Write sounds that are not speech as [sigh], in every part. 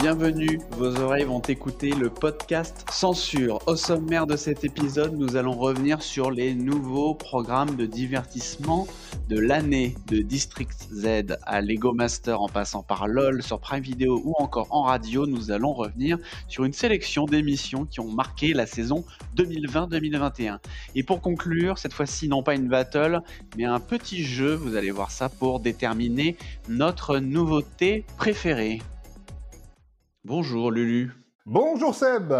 bienvenue. Vos oreilles vont écouter le podcast Censure. Au sommaire de cet épisode, nous allons revenir sur les nouveaux programmes de divertissement de l'année de District Z à Lego Master en passant par LOL sur Prime Video ou encore en radio. Nous allons revenir sur une sélection d'émissions qui ont marqué la saison 2020-2021. Et pour conclure, cette fois-ci non pas une battle, mais un petit jeu, vous allez voir ça pour déterminer notre nouveauté préférée. Bonjour Lulu. Bonjour Seb.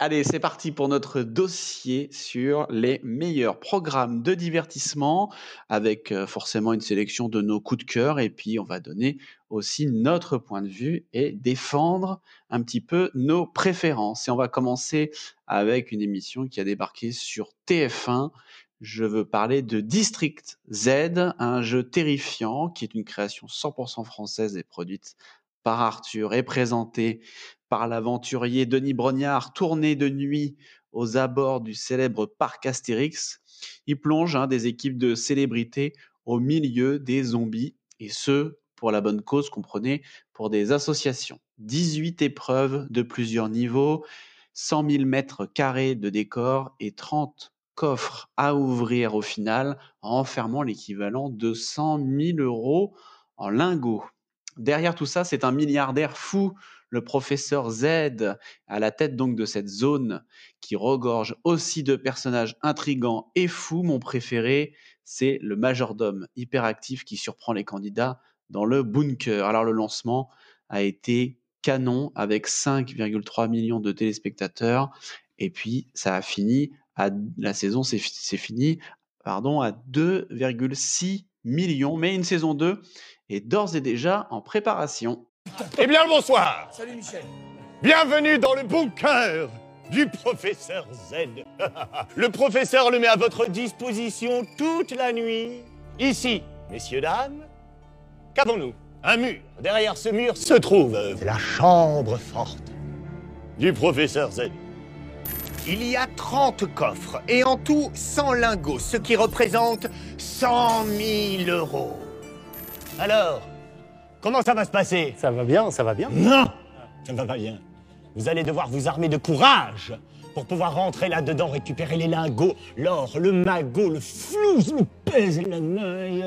Allez, c'est parti pour notre dossier sur les meilleurs programmes de divertissement avec euh, forcément une sélection de nos coups de cœur et puis on va donner aussi notre point de vue et défendre un petit peu nos préférences. Et on va commencer avec une émission qui a débarqué sur TF1. Je veux parler de District Z, un jeu terrifiant qui est une création 100% française et produite par Arthur et présenté par l'aventurier Denis Brognard, tourné de nuit aux abords du célèbre parc Astérix. Il plonge hein, des équipes de célébrités au milieu des zombies, et ce, pour la bonne cause, comprenez, pour des associations. 18 épreuves de plusieurs niveaux, 100 000 mètres carrés de décor et 30 coffres à ouvrir au final, enfermant l'équivalent de 100 000 euros en lingots. Derrière tout ça, c'est un milliardaire fou, le professeur Z, à la tête donc de cette zone qui regorge aussi de personnages intrigants et fous. Mon préféré, c'est le majordome hyperactif qui surprend les candidats dans le bunker. Alors le lancement a été canon avec 5,3 millions de téléspectateurs et puis ça a fini à la saison c'est fini pardon à 2,6 millions mais une saison 2 est d'ores et déjà en préparation. Eh bien, bonsoir Salut Michel Bienvenue dans le bunker du professeur Z. [laughs] le professeur le met à votre disposition toute la nuit. Ici, messieurs, dames, qu'avons-nous? Un mur. Derrière ce mur se trouve la chambre forte du professeur Z. Il y a 30 coffres et en tout 100 lingots, ce qui représente 100 000 euros. Alors, comment ça va se passer? Ça va bien, ça va bien. Non Ça ne va pas bien. Vous allez devoir vous armer de courage pour pouvoir rentrer là-dedans, récupérer les lingots, l'or, le magot, le flouze, le pèse et la maille.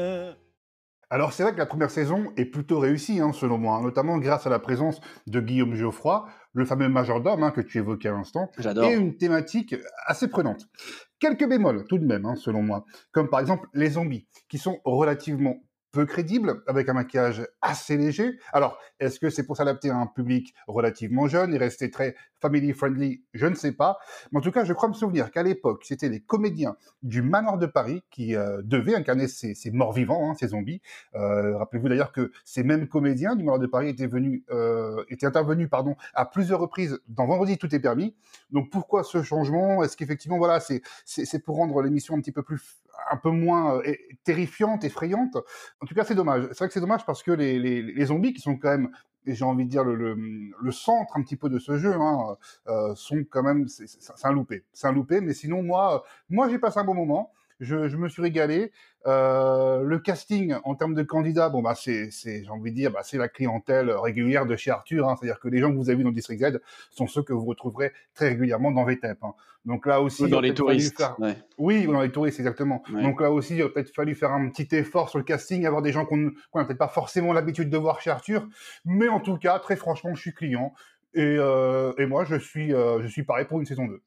Alors c'est vrai que la première saison est plutôt réussie, hein, selon moi, notamment grâce à la présence de Guillaume Geoffroy, le fameux majordome hein, que tu évoquais à l'instant, et une thématique assez prenante. Quelques bémols tout de même, hein, selon moi, comme par exemple les zombies, qui sont relativement peu crédible, avec un maquillage assez léger. Alors, est-ce que c'est pour s'adapter à un public relativement jeune et rester très family friendly Je ne sais pas. Mais en tout cas, je crois me souvenir qu'à l'époque, c'était les comédiens du Manoir de Paris qui euh, devaient incarner ces, morts vivants, hein, ces zombies. Euh, rappelez-vous d'ailleurs que ces mêmes comédiens du Manoir de Paris étaient venus, euh, étaient intervenus, pardon, à plusieurs reprises dans Vendredi tout est permis. Donc pourquoi ce changement? Est-ce qu'effectivement, voilà, c'est pour rendre l'émission un petit peu plus un peu moins terrifiante, effrayante? En tout cas, c'est dommage. C'est vrai que c'est dommage parce que les, les, zombies, qui sont quand même, j'ai envie de dire, le, le, centre un petit peu de ce jeu, hein, euh, sont quand même, c'est un loupé. C'est un loupé, mais sinon, moi, moi j'ai passé un bon moment. Je, je me suis régalé. Euh, le casting en termes de candidats, bon bah c'est, j'ai envie de dire, bah, c'est la clientèle régulière de chez Arthur. Hein, c'est-à-dire que les gens que vous avez vu dans District Z sont ceux que vous retrouverez très régulièrement dans VTEP. Hein. Donc là aussi, dans les touristes. Oui, dans les touristes exactement. Donc là aussi, il aurait peut-être fallu faire un petit effort sur le casting, avoir des gens qu'on n'a peut-être pas forcément l'habitude de voir chez Arthur. Mais en tout cas, très franchement, je suis client et, euh, et moi, je suis, euh, je suis pareil pour une saison 2.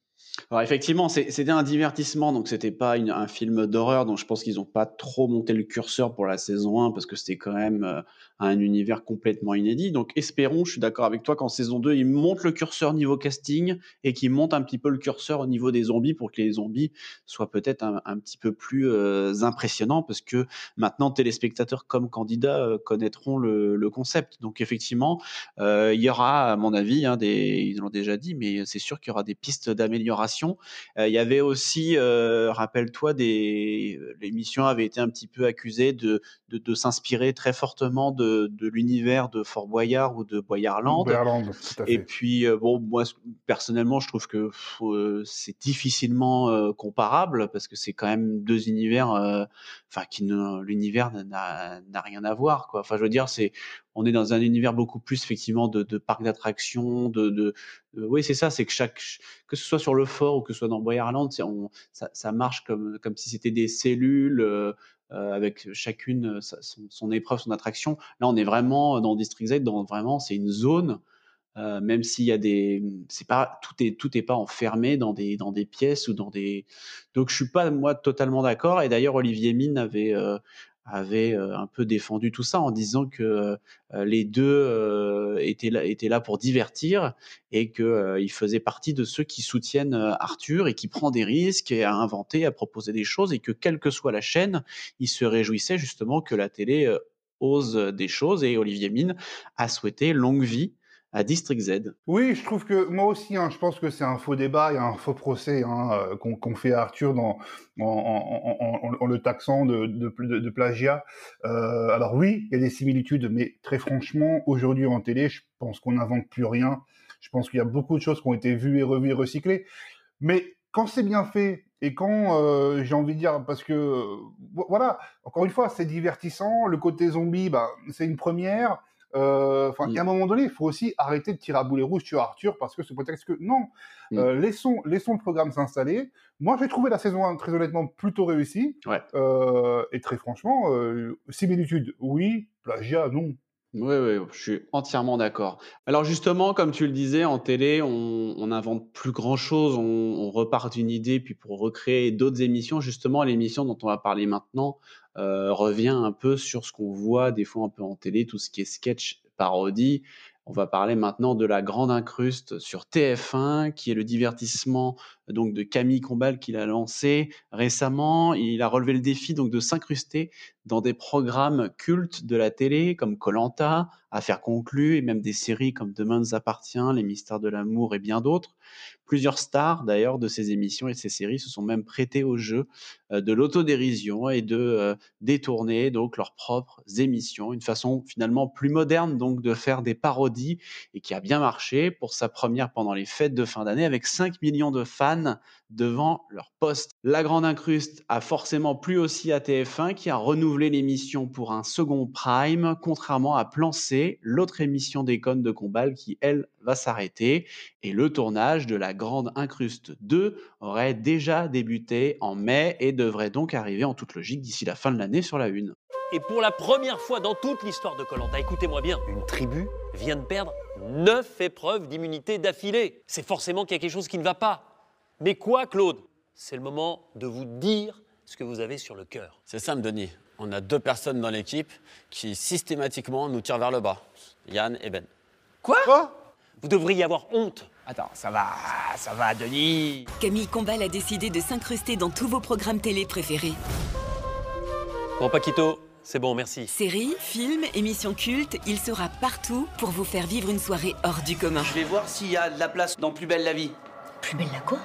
Alors effectivement, c'était un divertissement, donc c'était pas un film d'horreur, donc je pense qu'ils n'ont pas trop monté le curseur pour la saison 1 parce que c'était quand même euh, un univers complètement inédit. Donc espérons, je suis d'accord avec toi, qu'en saison 2, ils montent le curseur niveau casting et qu'ils montent un petit peu le curseur au niveau des zombies pour que les zombies soient peut-être un, petit peu plus euh, impressionnants parce que maintenant, téléspectateurs comme candidats euh, connaîtront le, concept. Donc effectivement, il y aura, à mon avis, hein, ils l'ont déjà dit, mais c'est sûr qu'il y aura des pistes d'amélioration il y avait aussi, rappelle-toi, des l'émission avait été un petit peu accusée de, s'inspirer très fortement de, de l'univers de Fort Boyard ou de Boyardland. Et puis bon, moi personnellement, je trouve que c'est difficilement comparable parce que c'est quand même deux univers, enfin qui l'univers n'a rien à voir quoi. Enfin, je veux dire, c'est on est dans un univers beaucoup plus effectivement de, de parcs d'attractions, de, de, oui c'est ça, c'est que chaque que ce soit sur le fort ou que ce soit dans Boyerland, on, ça, ça, marche comme comme si c'était des cellules euh, euh avec chacune son, son, épreuve, son attraction. Là, on est vraiment dans District Z, dans vraiment c'est une zone. Euh, même s'il y a des, c'est pas tout est tout est pas enfermé dans des dans des pièces ou dans des. Donc je suis pas moi totalement d'accord. Et d'ailleurs Olivier Mine avait euh, avait un peu défendu tout ça en disant que les deux étaient, là, étaient là pour divertir et qu'il faisait partie de ceux qui soutiennent Arthur et qui prend des risques et à inventer, à proposer des choses et que quelle que soit la chaîne, il se réjouissait justement que la télé ose des choses et Olivier Mine a souhaité longue vie à District Z. Oui, je trouve que moi aussi, hein, je pense que c'est un faux débat et un faux procès hein, euh, qu'on fait à Arthur dans, en, le taxant de, plagiat. Euh, alors oui, il y a des similitudes, mais très franchement, aujourd'hui en télé, je pense qu'on n'invente plus rien. Je pense qu'il y a beaucoup de choses qui ont été vues et revues et recyclées. Mais quand c'est bien fait et quand euh, j'ai envie de dire, parce que voilà, encore une fois, c'est divertissant. Le côté zombie, bah, c'est une première. Euh, enfin, à un moment donné, il faut aussi arrêter de tirer à boulet rouge sur Arthur parce que ce prétexte que non, euh, laissons, laissons le programme s'installer. Moi, j'ai trouvé la saison 1 très honnêtement plutôt réussie. Euh, et très franchement, similitude, oui, plagiat, non. Oui, oui, je suis entièrement d'accord. Alors justement, comme tu le disais, en télé, on n'invente plus grand-chose, on, on, repart d'une idée, puis pour recréer d'autres émissions, justement, l'émission dont on va parler maintenant, euh, revient un peu sur ce qu'on voit des fois un peu en télé, tout ce qui est sketch, parodie. On va parler maintenant de la grande incruste sur TF1, qui est le divertissement donc de Camille Combal qu'il a lancé récemment. Il a relevé le défi donc de s'incruster dans des programmes cultes de la télé comme Colanta, Affaires conclues et même des séries comme Demain nous appartient, Les mystères de l'amour et bien d'autres. Plusieurs stars d'ailleurs de ces émissions et de ces séries se sont même prêtées au jeu euh, de l'autodérision et de euh, détourner donc leurs propres émissions, une façon finalement plus moderne donc de faire des parodies et qui a bien marché pour sa première pendant les fêtes de fin d'année avec 5 millions de fans devant leur poste. La Grande Incruste a forcément plu aussi à TF1 qui a renouvelé l'émission pour un second prime, contrairement à Plan C, l'autre émission d'Econ de Combal qui, elle, va s'arrêter. Et le tournage de La Grande Incruste 2 aurait déjà débuté en mai et devrait donc arriver en toute logique d'ici la fin de l'année sur la une. Et pour la première fois dans toute l'histoire de Colanta, écoutez-moi bien, une tribu vient de perdre 9 épreuves d'immunité d'affilée. C'est forcément qu'il y a quelque chose qui ne va pas. Mais quoi, Claude? C'est le moment de vous dire ce que vous avez sur le cœur. C'est simple, Denis. On a deux personnes dans l'équipe qui systématiquement nous tirent vers le bas. Yann et Ben. Quoi, Quoi? Vous devriez avoir honte. Attends, ça va, ça va, Denis. Camille Combal a décidé de s'incruster dans tous vos programmes télé préférés. Bon, Paquito, c'est bon, merci. Séries, films, émissions cultes, il sera partout pour vous faire vivre une soirée hors du commun. Je vais voir s'il y a de la place dans Plus belle la vie. Plus belle la quoi?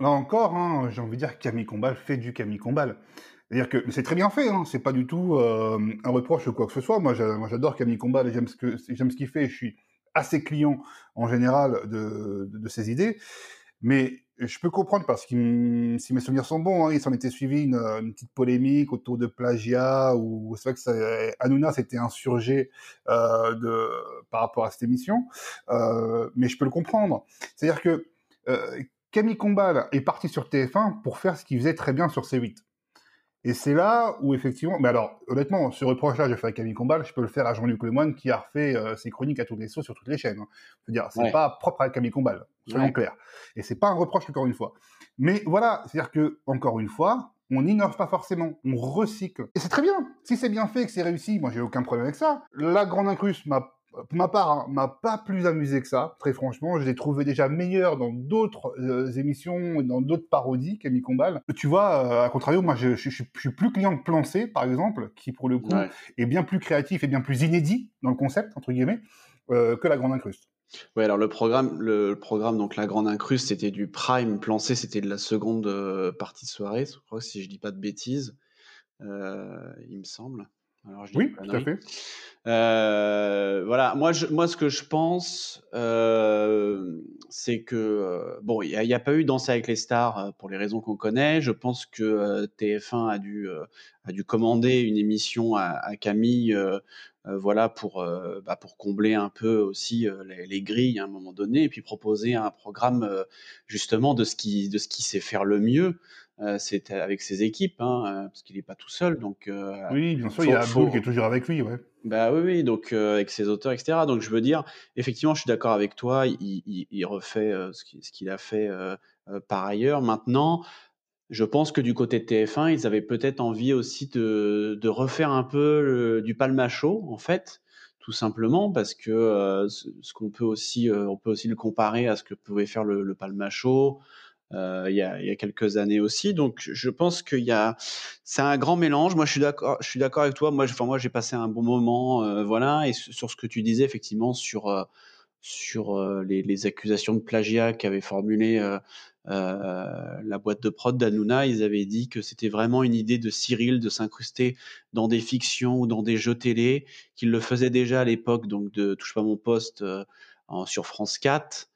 Là encore, hein, j'ai envie de dire que Camille Combal fait du Camille Combal. C'est-à-dire que c'est très bien fait, hein, c'est pas du tout euh, un reproche ou quoi que ce soit. Moi, j'adore Camille Combal, j'aime ce que j'aime ce qu'il fait, je suis assez client en général de, de, ses idées. Mais je peux comprendre parce que si mes souvenirs sont bons, hein, il s'en était suivi une, petite polémique autour de plagiat où c'est vrai que ça, Hanouna s'était insurgé euh, de, par rapport à cette émission. Euh, mais je peux le comprendre. C'est-à-dire que euh, Camille Combal est parti sur TF1 pour faire ce qu'il faisait très bien sur C8. Et c'est là où effectivement, mais alors honnêtement, ce reproche-là, je fais à Camille Combal, je peux le faire à Jean-Luc Lemoyne qui a refait euh, ses chroniques à tous les sauts sur toutes les chaînes. Hein. Je veux dire, c'est pas propre à Camille Combal, soyons clairs. Et c'est pas un reproche encore une fois. Mais voilà, c'est-à-dire que encore une fois, on n'innove pas forcément, on recycle. Et c'est très bien. Si c'est bien fait, que c'est réussi, moi j'ai aucun problème avec ça. La Grande Incruste m'a pour ma part, hein, m'a pas plus amusé que ça, très franchement. Je l'ai trouvé déjà meilleur dans d'autres euh, émissions, dans d'autres parodies, Camille Combal. Tu vois, euh, à contrario, moi, je, je, suis plus client de Plan C, par exemple, qui, pour le coup, est bien plus créatif et bien plus inédit dans le concept, entre guillemets, euh, que La Grande Incruste. Oui, alors le programme, le programme, donc La Grande Incruste, c'était du prime. Plan C, c'était de la seconde euh, partie de soirée, je crois, si je dis pas de bêtises, il me semble. Oui, tout à fait. Euh, voilà, moi, je, moi, ce que je pense, c'est que bon, il n'y a, pas eu Danser avec les stars pour les raisons qu'on connaît. Je pense que TF1 a dû a dû commander une émission à, à Camille euh, voilà pour euh, bah, pour combler un peu aussi euh, les, grilles à un moment donné et puis proposer un programme justement de ce qui de ce qui sait faire le mieux c'est avec ses équipes, hein, parce qu'il n'est pas tout seul. Donc, oui, bien sûr, il y a Abdul qui est toujours avec lui, ouais. Bah oui, oui, donc avec ses auteurs, etc. Donc je veux dire, effectivement, je suis d'accord avec toi, il, il, refait ce qu'il a fait par ailleurs. Maintenant, je pense que du côté de TF1, ils avaient peut-être envie aussi de, de, refaire un peu du palmacho, en fait, tout simplement parce que euh, ce, qu'on peut aussi, euh, on peut aussi le comparer à ce que pouvait faire le, le palmacho euh, il, y a, il y a quelques années aussi. Donc, je pense qu'il y a, c'est un grand mélange. Moi, je suis d'accord, je suis d'accord avec toi. Moi, enfin, moi, j'ai passé un bon moment, euh, voilà. Et sur ce que tu disais, effectivement, sur euh, sur les, les, accusations de plagiat qu'avait formulé euh, la boîte de prod d'Anouna, ils avaient dit que c'était vraiment une idée de Cyril de s'incruster dans des fictions ou dans des jeux télé, qu'il le faisait déjà à l'époque, donc de Touche pas mon poste euh, sur France 4.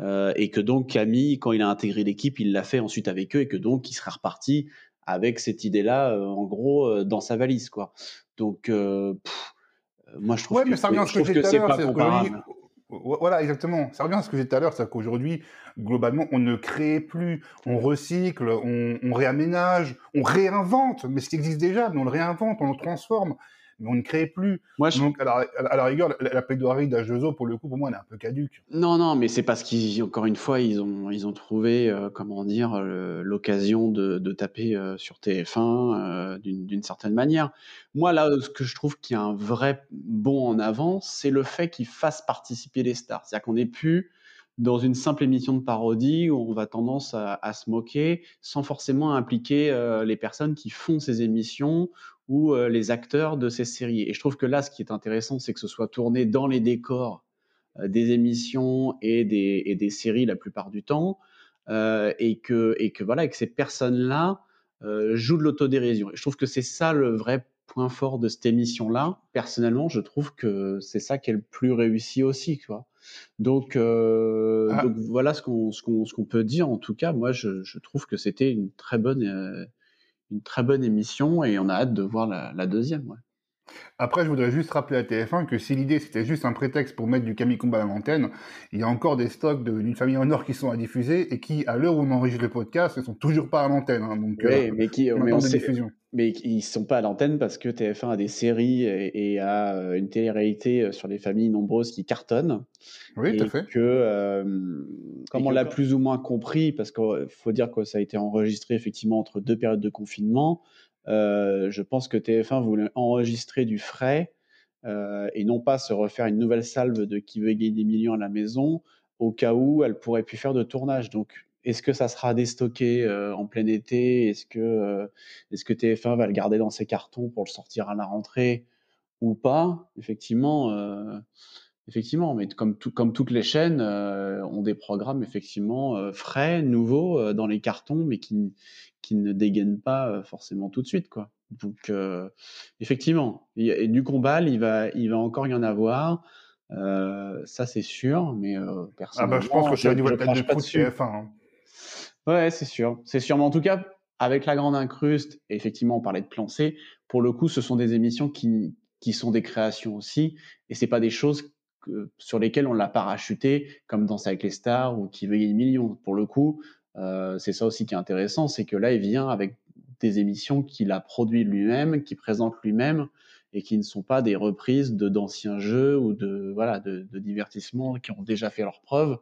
Euh, et que donc Camille, quand il a intégré l'équipe, il l'a fait ensuite avec eux et que donc il serait reparti avec cette idée-là, en gros, dans sa valise, quoi. Donc, moi, je trouve ouais, que, mais ça revient ce que, c'est pas comparable. Voilà, exactement. Ça revient à ce que j'ai dit tout à l'heure, c'est qu'aujourd'hui, globalement, on ne crée plus, on recycle, on, réaménage, on réinvente, mais ce qui existe déjà, mais on le réinvente, on le transforme mais on ne crée plus. Moi, Donc, à la, rigueur, la, plaidoirie d'H2O, pour le coup, pour moi, elle est un peu caduque. Non, non, mais c'est parce qu'encore une fois, ils ont, ils ont trouvé, euh, comment dire, l'occasion de, de, taper euh, sur TF1 euh, d'une certaine manière. Moi, là, ce que je trouve qu'il y a un vrai bond en avant, c'est le fait qu'ils fassent participer les stars. C'est-à-dire qu'on n'est plus dans une simple émission de parodie où on va tendance à, à se moquer sans forcément impliquer les personnes qui font ces émissions ou euh, les acteurs de ces séries. Et je trouve que là, ce qui est intéressant, c'est que ce soit tourné dans les décors euh, des émissions et des, et des, séries la plupart du temps, euh, et, que, et que voilà, et que ces personnes-là jouent de l'autodérision. Et je trouve que c'est ça le vrai point fort de cette émission-là. Personnellement, je trouve que c'est ça qui est le plus réussi aussi, quoi. Donc, ah. donc voilà ce qu'on peut dire. En tout cas, moi, je, je trouve que c'était une très bonne une très bonne émission et on a hâte de voir la, deuxième. Après, je voudrais juste rappeler à TF1 que si l'idée c'était juste un prétexte pour mettre du Camille Combat à l'antenne, il y a encore des stocks d'une famille en or qui sont à diffuser et qui, à l'heure où on enregistre le podcast, ne sont toujours pas à l'antenne. Hein, donc, oui, euh, mais qui, mais on sait, mais ils sont pas à l'antenne parce que TF1 a des séries et, a euh, une télé-réalité euh, sur les familles nombreuses qui cartonnent. Oui, tout à fait. Que, euh, comme on l'a plus ou moins compris, parce qu'il faut dire que ça a été enregistré effectivement entre deux périodes de confinement, je pense que TF1 voulait enregistrer du frais et non pas se refaire une nouvelle salve de qui veut gagner des millions à la maison au cas où elle pourrait plus faire de tournage. Donc est-ce que ça sera déstocké euh, en plein été? Est-ce que, euh, est-ce que TF1 va le garder dans ses cartons pour le sortir à la rentrée ou pas? Effectivement, euh, effectivement, mais comme toutes les chaînes ont des programmes effectivement frais, nouveaux dans les cartons, mais qui, qui ne dégainent pas forcément tout de suite, quoi. Donc, effectivement, et du combat, il va, il va encore y en avoir. ça c'est sûr, mais personnellement, ah bah, je pense que c'est au niveau de TF1. Ouais, c'est sûr. C'est sûr. Mais en tout cas, avec La Grande Incruste, et effectivement, on parlait de plan C, pour le coup, ce sont des émissions qui, qui sont des créations aussi, et c'est pas des choses sur lesquelles on l'a parachuté, comme Danse avec les stars ou Qui veut gagner millions. Pour le coup, euh, c'est ça aussi qui est intéressant, c'est que là, il vient avec des émissions qu'il a produites lui-même, qu'il présente lui-même, et qui ne sont pas des reprises de d'anciens jeux ou de voilà de, divertissements qui ont déjà fait leurs preuves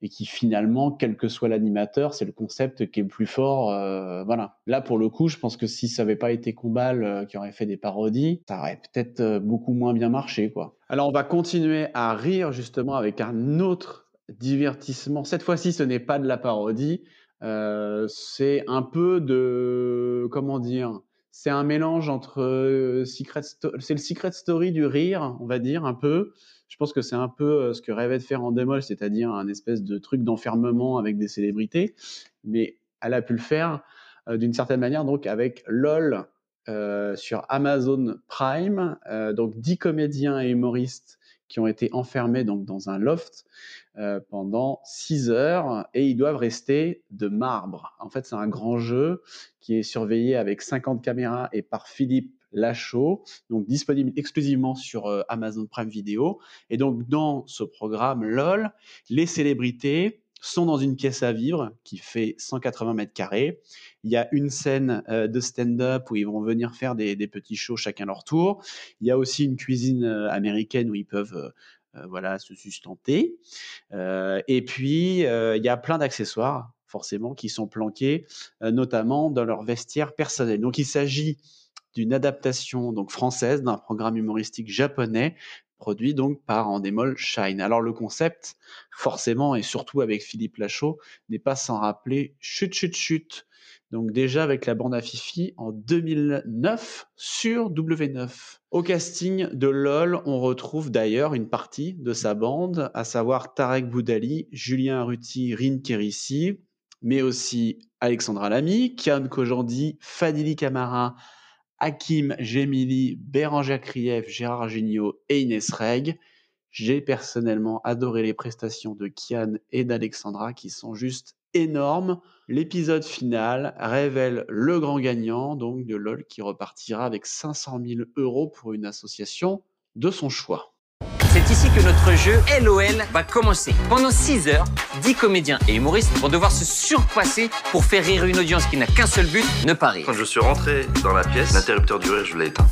et qui finalement, quel que soit l'animateur, c'est le concept qui est le plus fort. Euh, voilà. Là, pour le coup, je pense que si ça n'avait pas été Combal euh, qui aurait fait des parodies, ça aurait peut-être beaucoup moins bien marché, quoi. Alors, on va continuer à rire justement avec un autre divertissement. Cette fois-ci, ce n'est pas de la parodie, c'est un peu de, comment dire, c'est un mélange entre secret c'est le secret story du rire, on va dire un peu. Je pense que c'est un peu ce que rêvait de faire en démol, c'est-à-dire un espèce de truc d'enfermement avec des célébrités, mais elle a pu le faire d'une certaine manière donc avec LOL sur Amazon Prime, donc 10 comédiens et humoristes qui ont été enfermés donc dans un loft euh, pendant 6 heures et ils doivent rester de marbre. En fait, c'est un grand jeu qui est surveillé avec 50 caméras et par Philippe Lachaud, donc disponible exclusivement sur euh, Amazon Prime Video. Et donc dans ce programme LOL, les célébrités sont dans une pièce à vivre qui fait 180 mètres carrés. Il y a une scène euh, de stand-up où ils vont venir faire des, petits shows chacun leur tour. Il y a aussi une cuisine euh, américaine où ils peuvent euh, voilà, se sustenter. et puis, il y a plein d'accessoires, forcément, qui sont planqués, notamment dans leur vestiaire personnel. Donc, il s'agit d'une adaptation donc française d'un programme humoristique japonais produit donc par Endemol Shine. Alors le concept, forcément, et surtout avec Philippe Lachaud, n'est pas sans rappeler Chut Chut Chut. Donc déjà avec la bande à Fifi en 2009 sur W9. Au casting de LOL, on retrouve d'ailleurs une partie de sa bande, à savoir Tarek Boudali, Julien Arruti, Rin Kérissi, mais aussi Alexandra Lamy, Kian Kojandi, Fadili Camara, Hakim Gemili, Bérangère Krief, Gérard Gignot et Inès Reg. J'ai personnellement adoré les prestations de Kian et d'Alexandra qui sont juste énormes. L'épisode final révèle le grand gagnant, donc de LOL, qui repartira avec 500 000 euros pour une association de son choix. C'est ici que notre jeu LOL va commencer. Pendant 6 heures, 10 comédiens et humoristes vont devoir se surpasser pour faire rire une audience qui n'a qu'un seul but, ne pas rire. Quand je suis rentré dans la pièce, l'interrupteur du rire, je l'ai éteint.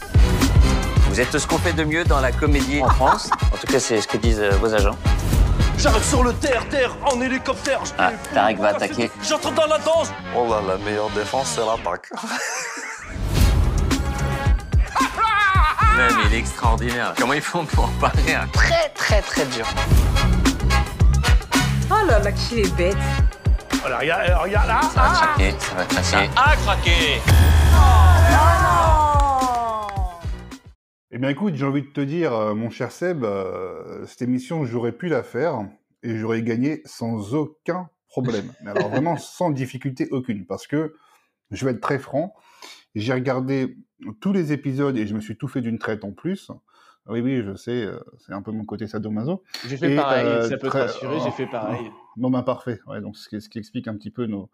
Vous êtes ce qu'on fait de mieux dans la comédie en France. En tout cas, c'est ce que disent euh, vos agents. J'arrive sur le terre, terre, en hélicoptère. Ah, Tarek va attaquer. J'entre dans la danse. Oh là, la meilleure défense, c'est l'attaque. [laughs] mais il est extraordinaire. Comment ils font pour pas rire Très, très, très dur. Oh là là, qu'il est bête. Oh là, regarde, euh, regarde là. Ça va craquer, ça va craquer. Ça a craqué. Eh bien écoute, j'ai envie de te dire, euh, mon cher Seb, euh, cette émission, j'aurais pu la faire et j'aurais gagné sans aucun problème. Mais alors vraiment sans difficulté aucune, parce que je vais être très franc, j'ai regardé tous les épisodes et je me suis tout fait d'une traite en plus. Oui, oui, je sais, euh, c'est un peu mon côté sadomaso. J'ai fait pareil, euh, ça peut te rassurer, j'ai fait pareil. Bon, ben parfait. Ouais, donc ce qui, ce qui, explique un petit peu nos,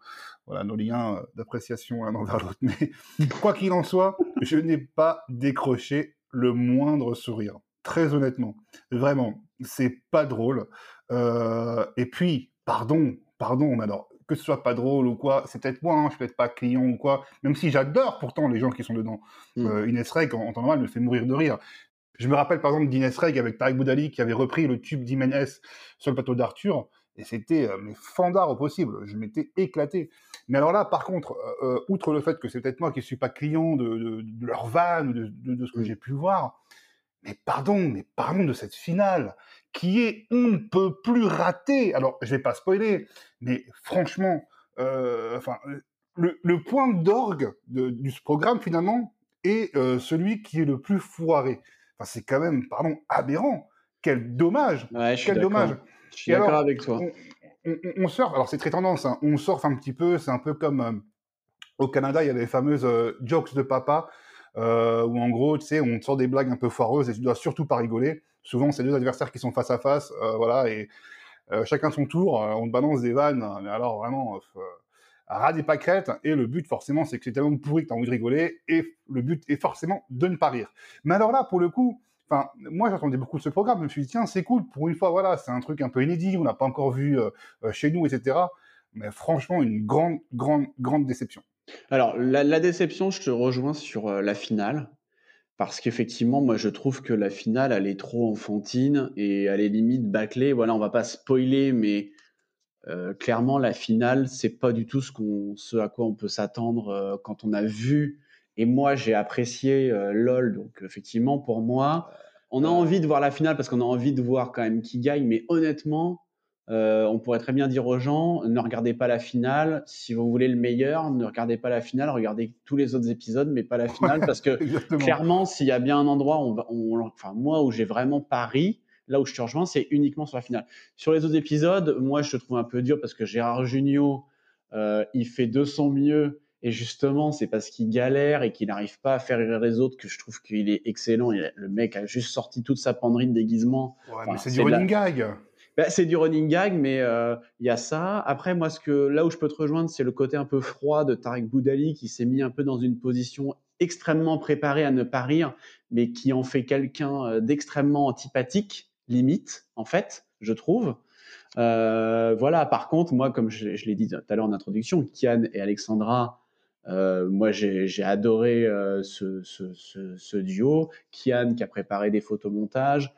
voilà, nos liens euh, d'appréciation l'un envers l'autre. Mais [laughs] quoi qu'il en soit, je n'ai pas décroché le moindre sourire. Très honnêtement, vraiment, c'est pas drôle. et puis, pardon, pardon, mais alors, que ce soit pas drôle ou quoi, c'est peut-être moi, hein, je suis peut-être pas client ou quoi, même si j'adore pourtant les gens qui sont dedans. Mm. Euh, Inès Reg, en, temps normal, me fait mourir de rire. Je me rappelle par exemple d'Inès Reg avec Tarek Boudali qui avait repris le tube d'Imenes sur le plateau d'Arthur, et c'était euh, mais fandard au possible, je m'étais éclaté. Mais alors là, par contre, euh, euh, outre le fait que c'est peut-être moi qui suis pas client de, leur van ou de, de, ce que mm. j'ai pu voir, mais pardon, mais parlons de cette finale qui est on ne peut plus rater. Alors, je vais pas spoiler, mais franchement, euh, enfin, le, point d'orgue de, ce programme finalement est euh, celui qui est le plus foiré. Enfin, c'est quand même, pardon, aberrant. Quel dommage. Quel dommage. Je suis d'accord avec toi. On, on, surfe, alors c'est très tendance, hein, on surfe un petit peu, c'est un peu comme euh, au Canada, il y a les fameuses jokes de papa, où en gros, tu sais, on sort des blagues un peu foireuses et tu dois surtout pas rigoler. Souvent, c'est deux adversaires qui sont face à face, euh, voilà, et euh, chacun son tour, euh, on balance des vannes, mais alors vraiment, ras des pâquerettes, et le but, forcément, c'est que c'est tellement pourri que tu as envie de rigoler, et le but est forcément de ne pas rire. Mais alors là, pour le coup, moi, j'attendais beaucoup de ce programme. Je me suis dit, tiens, c'est cool. Pour une fois, voilà, c'est un truc un peu inédit. On n'a pas encore vu chez nous, etc. Mais franchement, une grande, grande, grande déception. Alors, la déception, je te rejoins sur la finale. Parce qu'effectivement, moi, je trouve que la finale, elle est trop enfantine et elle est limite bâclée. Voilà, on va pas spoiler, mais euh, clairement, la finale, c'est pas du tout ce, qu'on, ce à quoi on peut s'attendre euh, quand on a vu. Et moi, j'ai apprécié euh, LOL. Donc, effectivement, pour moi, on a envie de voir la finale parce qu'on a envie de voir quand même qui gagne. Mais honnêtement, euh, on pourrait très bien dire aux gens, ne regardez pas la finale. Si vous voulez le meilleur, ne regardez pas la finale, regardez tous les autres épisodes, mais pas la finale, parce que [laughs] clairement, s'il y a bien un endroit, on, enfin moi où j'ai vraiment pari, là où je te rejoins, c'est uniquement sur la finale. Sur les autres épisodes, moi je te trouve un peu dur parce que Gérard Jugnot, euh, il fait de son mieux. Et justement, c'est parce qu'il galère et qu'il n'arrive pas à faire rire les autres que je trouve qu'il est excellent. le mec a juste sorti toute sa penderie de déguisement. Ouais, mais c'est du running gag. Bah, c'est du running gag, mais euh, il y a ça. Après, moi, ce que, là où je peux te rejoindre, c'est le côté un peu froid de Tarek Boudali qui s'est mis un peu dans une position extrêmement préparée à ne pas rire, mais qui en fait quelqu'un euh, d'extrêmement antipathique, limite, en fait, je trouve. Euh, voilà, par contre, moi, comme je, l'ai dit tout à l'heure en introduction, Kian et Alexandra, moi, j'ai adoré ce, ce, duo. Kian qui a préparé des photomontages,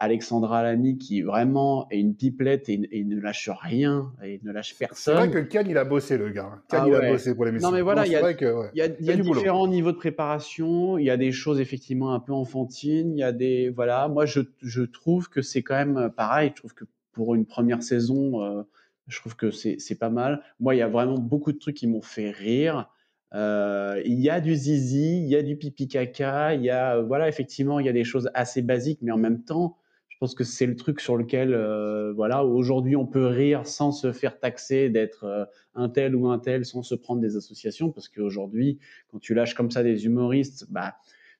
Alexandra Lamy qui vraiment est une pipelette et, ne lâche rien et ne lâche personne. C'est vrai que Kian il a bossé le gars. Ah il a bossé pour l'émission. Non mais voilà, il y a, différents niveaux de préparation. Il y a des choses effectivement un peu enfantines. Il y a des voilà. Moi je, je trouve que c'est quand même pareil. Je trouve que pour une première saison, euh, je trouve que c'est pas mal. Moi il y a vraiment beaucoup de trucs qui m'ont fait rire. Euh, il y a du zizi, il y a du pipi caca, il y a voilà effectivement il y a des choses assez basiques, mais en même temps, je pense que c'est le truc sur lequel euh, voilà aujourd'hui on peut rire sans se faire taxer d'être euh, un tel ou un tel, sans se prendre des associations, parce qu'aujourd'hui quand tu lâches comme ça des humoristes, bah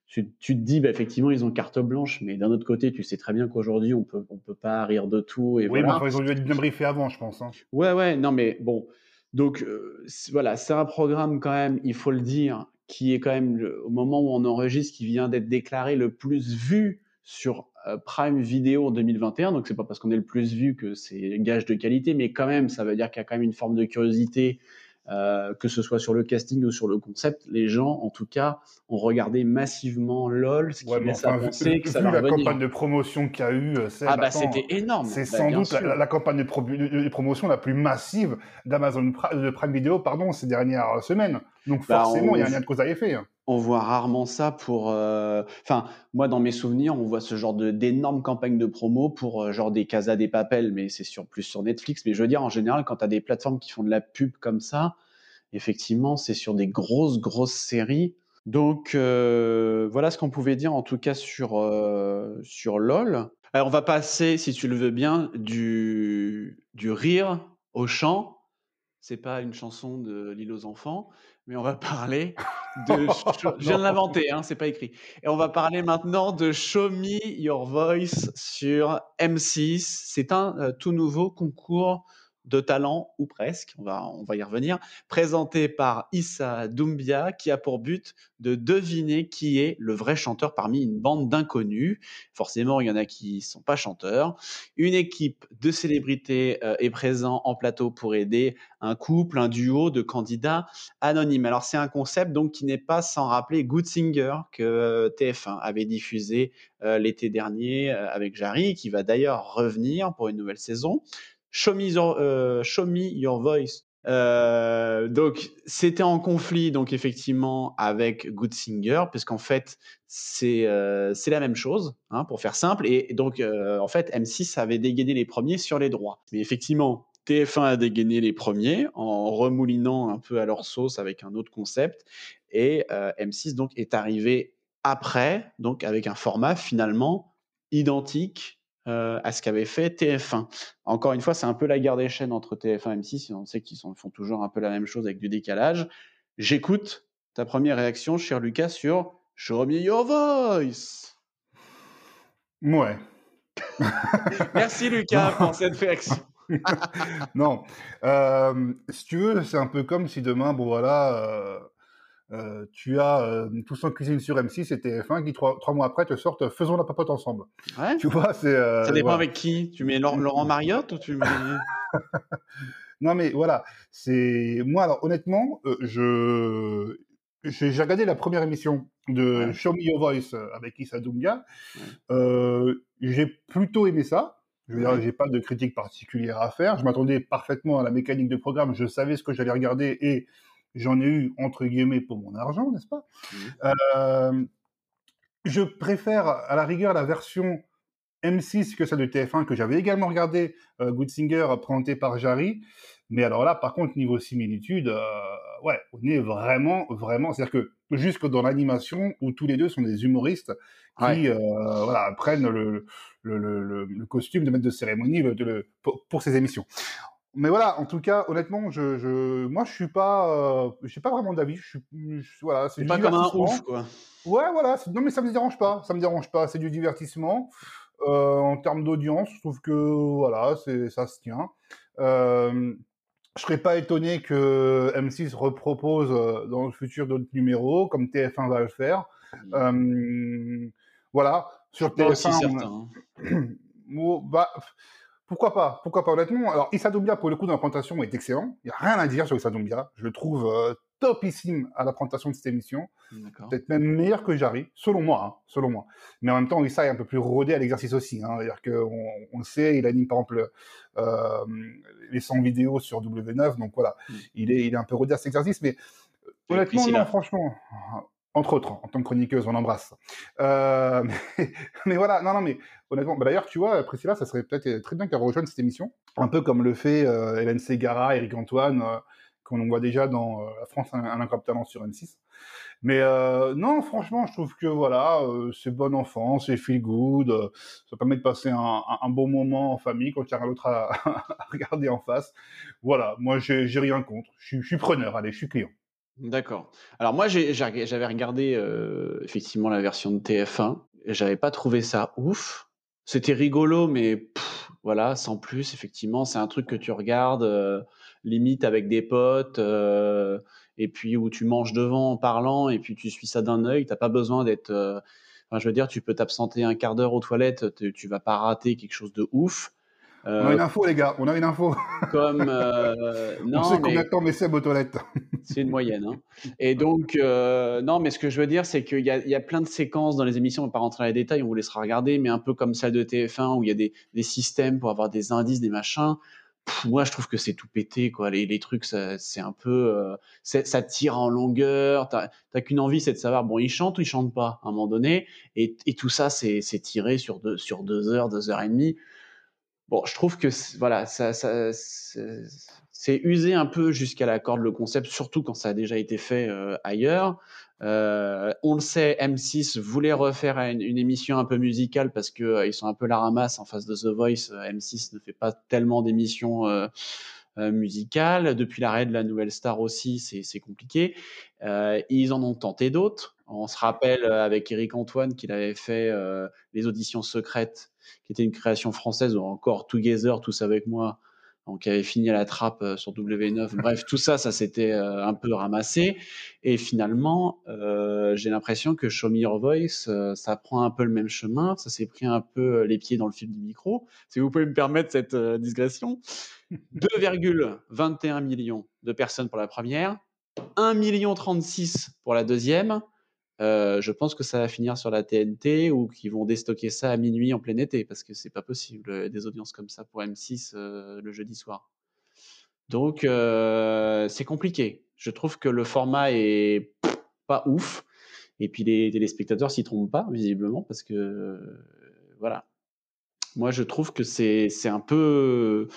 tu, te dis bah, effectivement ils ont carte blanche, mais d'un autre côté tu sais très bien qu'aujourd'hui on peut on peut pas rire de tout et oui, voilà. mais ils ont dû être bien briefés avant, je pense. Hein. Ouais ouais non mais bon donc euh, voilà, c'est un programme quand même, il faut le dire, qui est quand même au moment où on enregistre, qui vient d'être déclaré le plus vu sur euh, Prime Video en 2021. Donc c'est pas parce qu'on est le plus vu que c'est gage de qualité, mais quand même, ça veut dire qu'il y a quand même une forme de curiosité euh, que ce soit sur le casting ou sur le concept, les gens, en tout cas, ont regardé massivement LOL, ce qui ouais, laisse penser que ça va la campagne de promotion qu'il y a eu, euh, ah bah c'était énorme. C'est bah, sans doute la, campagne de, promotion la plus massive d'Amazon de Prime Video, pardon, ces dernières semaines. Donc bah, forcément, il y a un lien de cause à effet on voit rarement ça pour. Euh, enfin, moi, dans mes souvenirs, on voit ce genre d'énormes campagnes de promo pour euh, genre des Casa des Papel, mais c'est sur, plus sur Netflix. Mais je veux dire, en général, quand tu as des plateformes qui font de la pub comme ça, effectivement, c'est sur des grosses, grosses séries. Donc, euh, voilà ce qu'on pouvait dire en tout cas sur, sur LOL. Alors, on va passer, si tu le veux bien, du, du rire au chant. C'est pas une chanson de L'île aux enfants, mais on va [laughs] parler de. [laughs] je viens de l'inventer, hein, c'est pas écrit. Et on va parler maintenant de Show Me Your Voice sur M6. C'est un euh, tout nouveau concours de talent, ou presque, on va, y revenir, présenté par Issa Doumbia, qui a pour but de deviner qui est le vrai chanteur parmi une bande d'inconnus. Forcément, il y en a qui ne sont pas chanteurs. Une équipe de célébrités euh, est présente en plateau pour aider un couple, un duo de candidats anonymes. Alors, c'est un concept donc qui n'est pas sans rappeler Good Singer que euh, TF1 avait diffusé euh, l'été dernier avec Jarry, qui va d'ailleurs revenir pour une nouvelle saison. Show Me Your, euh, show me your Voice. Euh, donc c'était en conflit donc effectivement avec Good Singer parce qu'en fait c'est euh, la même chose hein, pour faire simple. Et, donc en fait M6 avait dégainé les premiers sur les droits. Mais effectivement TF1 a dégainé les premiers en remoulinant un peu à leur sauce avec un autre concept. Et M6 donc est arrivé après donc avec un format finalement identique euh, à ce qu'avait fait TF1. Encore une fois, c'est un peu la guerre des chaînes entre TF1 et M6. On sait qu'ils font toujours un peu la même chose avec du décalage. J'écoute ta première réaction, cher Lucas, sur Show Me Your Voice. Ouais. [laughs] Merci Lucas pour cette réaction. [laughs] non, euh, si tu veux, c'est un peu comme si demain, bon voilà, euh, euh, tu as euh, Tous en cuisine sur M6 et TF1 qui trois, mois après te sortent Faisons la papote ensemble. Ouais. Tu vois, c'est. Euh, ça dépend avec qui. Tu mets Laurent Mariotte ou tu mets. [laughs] non mais voilà, c'est moi alors honnêtement, je j'ai regardé la première émission de Show Me Your Voice avec Issa Dunga. j'ai plutôt aimé ça. Je veux dire, j'ai pas de critique particulière à faire. Je m'attendais parfaitement à la mécanique de programme. Je savais ce que j'allais regarder et j'en ai eu entre guillemets pour mon argent, n'est-ce pas? Mmh. euh, Je préfère à la rigueur la version M6 que celle de TF1 que j'avais également regardé, Good Singer présenté par Jarry. Mais alors là, par contre, niveau similitude, ouais, on est vraiment, vraiment, c'est-à-dire que jusque dans l'animation où tous les deux sont des humoristes qui voilà, prennent le, le, le, le, costume de maître de cérémonie pour, pour, ces émissions mais voilà, en tout cas, honnêtement, je, je moi, je suis pas, euh, je suis pas vraiment d'avis. Je suis, voilà, c'est pas comme un ouf, quoi. Ouais, voilà. Non, mais ça me dérange pas. Ça me dérange pas. C'est du divertissement. Euh, en termes d'audience, je trouve que voilà, c'est ça se tient. Euh, je serais pas étonné que M6 repropose euh, dans le futur d'autres numéros, comme TF1 va le faire. Mmh. voilà. Sur TF1, aussi certain. [clears throat] bah, pourquoi pas Pourquoi pas honnêtement Alors Issa Doumbia pour le coup dans la présentation est excellent. Il n'y a rien à dire sur Issa Doumbia. Je le trouve euh, topissime à la présentation de cette émission. Peut-être même meilleur que Jarry, selon moi. Hein, selon moi. Mais en même temps, Issa est un peu plus rodé à l'exercice aussi. Hein. C'est-à-dire qu'on on le sait, il anime par exemple euh, les 100 vidéos sur W9. Donc voilà, mm. il, est, il est un peu rodé à cet exercice. Mais honnêtement, non, franchement entre autres, en tant que chroniqueuse, on embrasse. Euh, [laughs] mais, voilà, non, non, mais honnêtement, bah d'ailleurs, tu vois, Priscilla, ça serait peut-être très bien qu'elle rejoigne cette émission, un peu comme le fait euh, Hélène Ségara, Eric Antoine, euh, qu'on voit déjà dans La France un, un talent sur M6. Mais non, franchement, je trouve que voilà, c'est bon enfant, c'est feel good, ça permet de passer un, bon moment en famille quand il y a rien d'autre à, [laughs] regarder en face. Voilà, moi, j'ai rien contre. Je suis preneur, allez, je suis client. D'accord. Alors moi, j'avais regardé euh, effectivement la version de TF1. Et j'avais pas trouvé ça ouf. C'était rigolo, mais voilà, sans plus. Effectivement, c'est un truc que tu regardes euh, limite avec des potes, euh, et puis où tu manges devant en parlant, et puis tu suis ça d'un œil. T'as pas besoin d'être. Enfin, je veux dire, tu peux t'absenter un quart d'heure aux toilettes, tu, tu vas pas rater quelque chose de ouf. On a une info, les gars. On a une info. [laughs] Comme non, on sait combien de temps met Seb aux toilettes. [laughs] C'est une moyenne. Hein. Et donc, euh, non, mais ce que je veux dire, c'est qu'il y, y, a plein de séquences dans les émissions, on ne va pas rentrer dans les détails, on vous laissera regarder, mais un peu comme celle de TF1 où il y a des, des systèmes pour avoir des indices, des machins. moi, je trouve que c'est tout pété, quoi. Les, les trucs, c'est un peu, euh, ça tire en longueur. T'as qu'une envie, c'est de savoir, bon, ils chantent ou ils chantent pas, à un moment donné. Et, et tout ça, c'est tiré sur deux, sur deux heures, deux heures et demie. Bon, je trouve que voilà, ça, ça c'est usé un peu jusqu'à la corde le concept, surtout quand ça a déjà été fait euh, ailleurs. Euh, on le sait, M6 voulait refaire une, émission un peu musicale parce que euh, ils sont un peu la ramasse en face de The Voice. M6 ne fait pas tellement d'émissions musicales. Depuis l'arrêt de la Nouvelle Star aussi, c'est compliqué. ils en ont tenté d'autres. On se rappelle avec Eric Antoine qu'il avait fait les auditions secrètes, qui était une création française, ou encore Together, tous avec moi, donc avait fini à la trappe euh, sur W9. [laughs] Bref, tout ça, ça s'était euh, un peu ramassé. Et finalement, euh, j'ai l'impression que Show Me Your Voice, ça prend un peu le même chemin. Ça s'est pris un peu les pieds dans le fil du micro. Si vous pouvez me permettre cette digression. [laughs] 2,21 millions de personnes pour la première, 1 million 36 pour la deuxième. Euh, je pense que ça va finir sur la TNT ou qu'ils vont déstocker ça à minuit en plein été parce que c'est pas possible euh, des audiences comme ça pour M6 euh, le jeudi soir. Donc c'est compliqué. Je trouve que le format est pas ouf et puis les téléspectateurs s'y trompent pas visiblement parce que voilà. Moi je trouve que c'est c'est un peu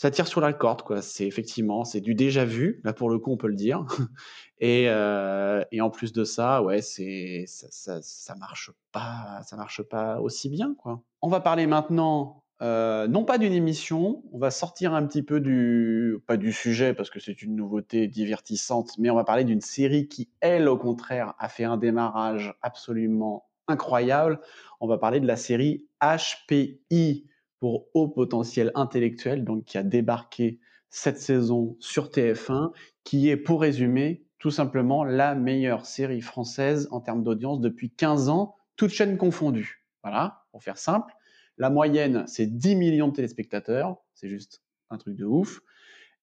ça tire sur la corde, quoi. C'est effectivement, c'est du déjà vu, là pour le coup, on peut le dire. [laughs] Et, euh, et en plus de ça, ouais, c'est ça, ça, ça, marche pas, ça marche pas aussi bien, quoi. On va parler maintenant, euh, non pas d'une émission, on va sortir un petit peu du, pas du sujet parce que c'est une nouveauté divertissante, mais on va parler d'une série qui, elle, au contraire, a fait un démarrage absolument incroyable. On va parler de la série HPI pour haut potentiel intellectuel, donc qui a débarqué cette saison sur TF1, qui est, pour résumer, tout simplement la meilleure série française en termes d'audience depuis 15 ans, toutes chaînes confondues. Voilà, pour faire simple. La moyenne, c'est 10 millions de téléspectateurs, c'est juste un truc de ouf.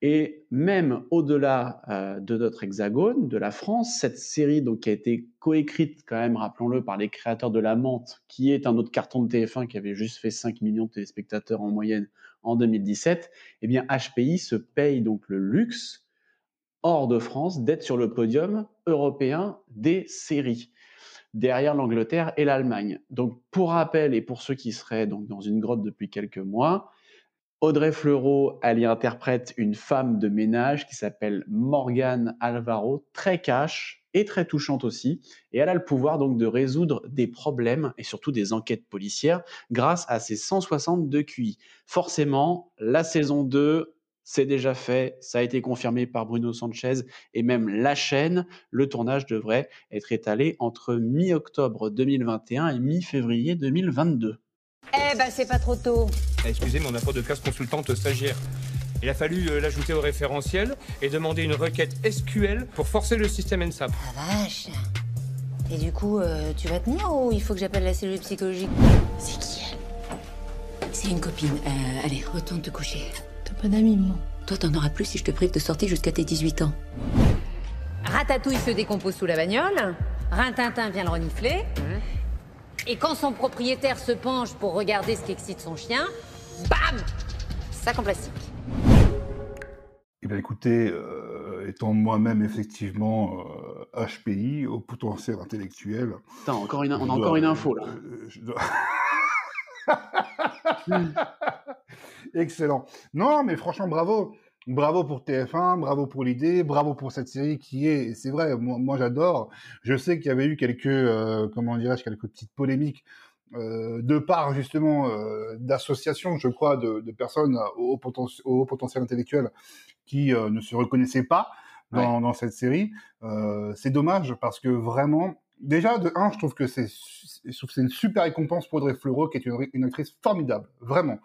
Et même au-delà euh, de notre hexagone, de la France, cette série donc, qui a été coécrite quand même, rappelons-le, par les créateurs de La Mente, qui est un autre carton de TF1 qui avait juste fait 5 millions de téléspectateurs en moyenne en 2017, eh bien HPI se paye donc le luxe, hors de France, d'être sur le podium européen des séries. derrière l'Angleterre et l'Allemagne. Donc, pour rappel, et pour ceux qui seraient donc dans une grotte depuis quelques mois, Audrey Fleurot, elle y interprète une femme de ménage qui s'appelle Morgane Alvaro, très cash et très touchante aussi. Et elle a le pouvoir donc de résoudre des problèmes et surtout des enquêtes policières grâce à ses 162 QI. Forcément, la saison 2, c'est déjà fait, ça a été confirmé par Bruno Sanchez et même la chaîne. Le tournage devrait être étalé entre mi-octobre 2021 et mi-février 2022. Eh ben, c'est pas trop tôt. Eh, excusez, mais on n'a pas de classe consultante stagiaire. Il a fallu euh, l'ajouter au référentiel et demander une requête SQL pour forcer le système NSAP. Ah vache Et du coup, euh, tu vas tenir ou il faut que j'appelle la cellule psychologique? C'est qui elle? C'est une copine. Euh, allez, retourne te coucher. T'as pas d'amis, moi. Toi, t'en auras plus si je te prive de sortir jusqu'à tes 18 ans. Ratatouille se décompose sous la bagnole. Rintintin vient le renifler. Et quand son propriétaire se penche pour regarder ce qui excite son chien, bam Sac en plastique. Eh bien écoutez, euh, étant moi-même effectivement HPI, euh, au potentiel intellectuel... Attends, encore une, on a encore une info là. Euh, [laughs] Excellent. Non, mais franchement, bravo. Bravo pour TF1, bravo pour l'idée, bravo pour cette série qui est, c'est vrai, moi, j'adore. Je sais qu'il y avait eu quelques, euh, comment dirais-je, quelques petites polémiques euh, de part justement euh, d'associations, je crois, de, personnes au, potentiel intellectuel qui ne se reconnaissaient pas dans, cette série. c'est dommage parce que vraiment, déjà de un, je trouve que c'est, c'est une super récompense pour Audrey Fleurot, qui est une, une actrice formidable, vraiment.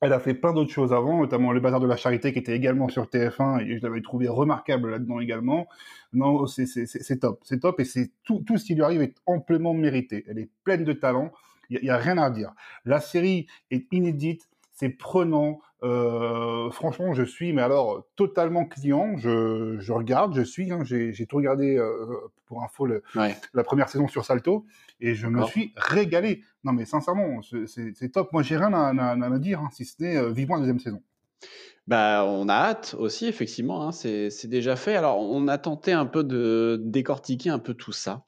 Elle a fait plein d'autres choses avant, notamment Le Bazar de la Charité qui était également sur TF1 et je l'avais trouvé remarquable là-dedans également. Non, c'est top, c'est top et c'est tout, tout ce qui lui arrive est amplement mérité. Elle est pleine de talent, il n'y a, a, rien à dire. La série est inédite, c'est prenant. Euh, franchement, je suis, mais alors totalement client. Je, je regarde, je suis. Hein, J'ai tout regardé euh, pour info le, la première saison sur Salto et je me suis régalé. Non, mais sincèrement, c'est top. Moi, j'ai rien à, à, dire, hein, si ce n'est euh, vivement la deuxième saison. Bah, on a hâte aussi, effectivement. Hein, c'est déjà fait. Alors, on a tenté un peu de décortiquer un peu tout ça.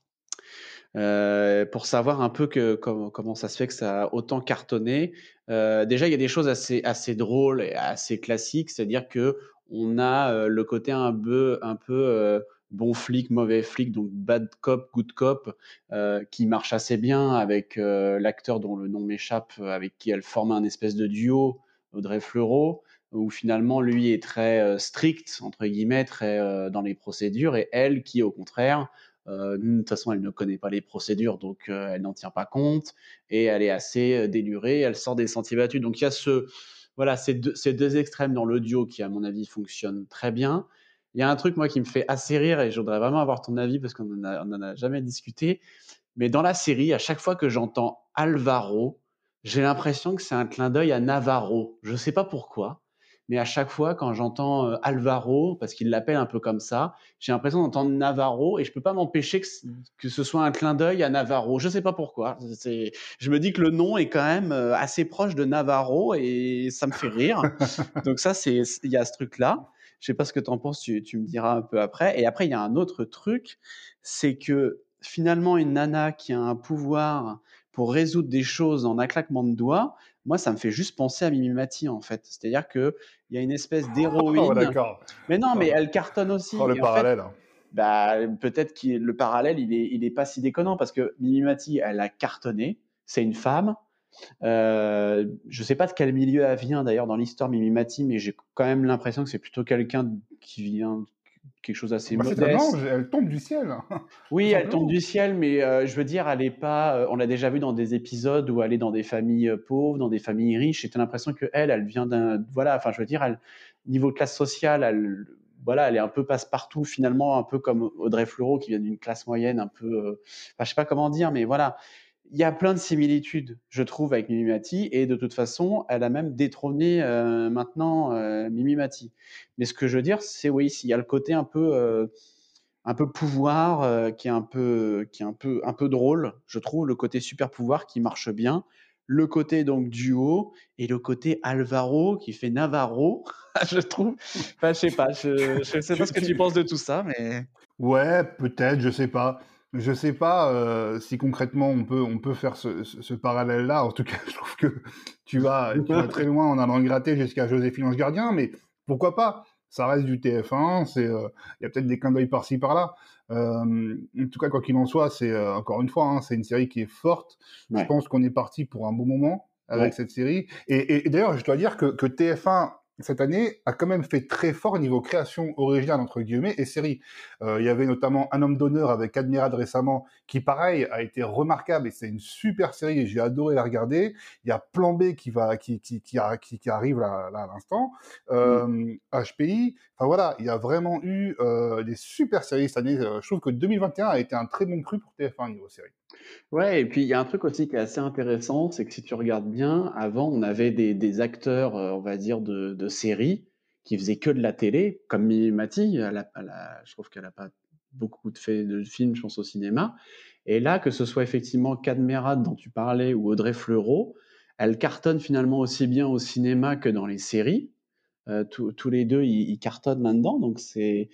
Euh, pour savoir un peu que, comment ça se fait que ça a autant cartonné. Euh, déjà, il y a des choses assez, drôles et assez classiques, c'est-à-dire que on a euh, le côté un peu, peu bon flic, mauvais flic, donc bad cop, good cop, qui marche assez bien avec l'acteur dont le nom m'échappe, avec qui elle forme un espèce de duo, Audrey Fleurot où finalement lui est très strict entre guillemets, très dans les procédures, et elle qui au contraire euh, de toute façon, elle ne connaît pas les procédures, donc euh, elle n'en tient pas compte, et elle est assez euh, délurée, elle sort des sentiers battus. Donc il y a ce, voilà, ces deux, ces deux extrêmes dans l'audio qui, à mon avis, fonctionnent très bien. Il y a un truc, moi, qui me fait assez rire, et je voudrais vraiment avoir ton avis, parce qu'on n'en a, jamais discuté, mais dans la série, à chaque fois que j'entends Alvaro, j'ai l'impression que c'est un clin d'œil à Navarro. Je ne sais pas pourquoi mais à chaque fois, quand j'entends euh, Alvaro, parce qu'il l'appelle un peu comme ça, j'ai l'impression d'entendre Navarro et je peux pas m'empêcher que, ce soit un clin d'œil à Navarro. Je sais pas pourquoi. Je me dis que le nom est quand même euh, assez proche de Navarro et ça me fait rire. [laughs] Donc ça, c'est il y a ce truc-là. Je sais pas ce que tu en penses, tu, tu me diras un peu après. Et après, il y a un autre truc, c'est que finalement, une nana qui a un pouvoir pour résoudre des choses en un claquement de doigts, moi, ça me fait juste penser à Mimimati, en fait. C'est-à-dire qu'il y a une espèce [laughs] oh, d'héroïne. d'accord. Mais non, mais elle cartonne aussi. Oh, le parallèle. Hein. bah, peut-être que le parallèle, il est, il est pas si déconnant parce que Mimimati, elle a cartonné. C'est une femme. Euh, je sais pas de quel milieu elle vient d'ailleurs dans l'histoire Mimimati, mais j'ai quand même l'impression que c'est plutôt quelqu'un qui vient quelque chose assez bah, modeste. elle tombe du ciel. Oui, elle tombe du ciel, mais euh, je veux dire, elle est pas. Euh, on l'a déjà vu dans des épisodes où elle est dans des familles euh, pauvres, dans des familles riches. Et tu as l'impression que elle, elle vient d'un. Voilà, enfin, je veux dire, elle, niveau classe sociale, elle, voilà, elle est un peu passe-partout finalement, un peu comme Audrey Fleurot qui vient d'une classe moyenne, un peu. enfin, je sais pas comment dire, mais voilà il y a plein de similitudes, je trouve, avec Mimimati, et de toute façon, elle a même détrôné euh, maintenant euh, Mimimati. Mais ce que je veux dire, c'est oui, s'il y a le côté un peu, euh, un peu pouvoir qui est un peu, qui est un peu, un peu drôle, je trouve, le côté super pouvoir qui marche bien, le côté donc duo et le côté Alvaro qui fait Navarro, [laughs] je trouve. Enfin, je sais pas, je, je sais pas ce que tu [laughs] penses de tout ça, mais. Ouais, peut-être, je sais pas Je sais pas si concrètement on peut, on peut faire ce, parallèle-là. En tout cas, [laughs] je trouve que tu vas, tu vas très loin en allant gratter jusqu'à Joséphine Ange Gardien, mais pourquoi pas? Ça reste du TF1, c'est, il y a peut-être des clins d'œil par-ci par-là. en tout cas, quoi qu'il en soit, c'est encore une fois, hein, c'est une série qui est forte. Je pense qu'on est parti pour un bon moment avec cette série. Et, d'ailleurs, je dois dire que, que TF1 cette année a quand même fait très fort au niveau création originale entre guillemets et série. Euh, il y avait notamment Un homme d'honneur avec Admirad récemment qui pareil a été remarquable et c'est une super série et j'ai adoré la regarder. Il y a Plan B qui va qui qui qui, arrive là, à l'instant. Euh, HPI. Enfin voilà, il y a vraiment eu euh, des super séries cette année. Je trouve que 2021 a été un très bon cru pour TF1 niveau série. Ouais, et puis il y a un truc aussi qui est assez intéressant, c'est que si tu regardes bien, avant on avait des, acteurs, euh, on va dire, de, de séries qui faisaient que de la télé, comme Mimi Mati, je trouve qu'elle n'a pas beaucoup de, fait, de films, je pense, au cinéma. Et là, que ce soit effectivement Cadmerade dont tu parlais ou Audrey Fleurot, elles cartonnent finalement aussi bien au cinéma que dans les séries. Euh, tous les deux, ils, ils cartonnent là-dedans, donc c'est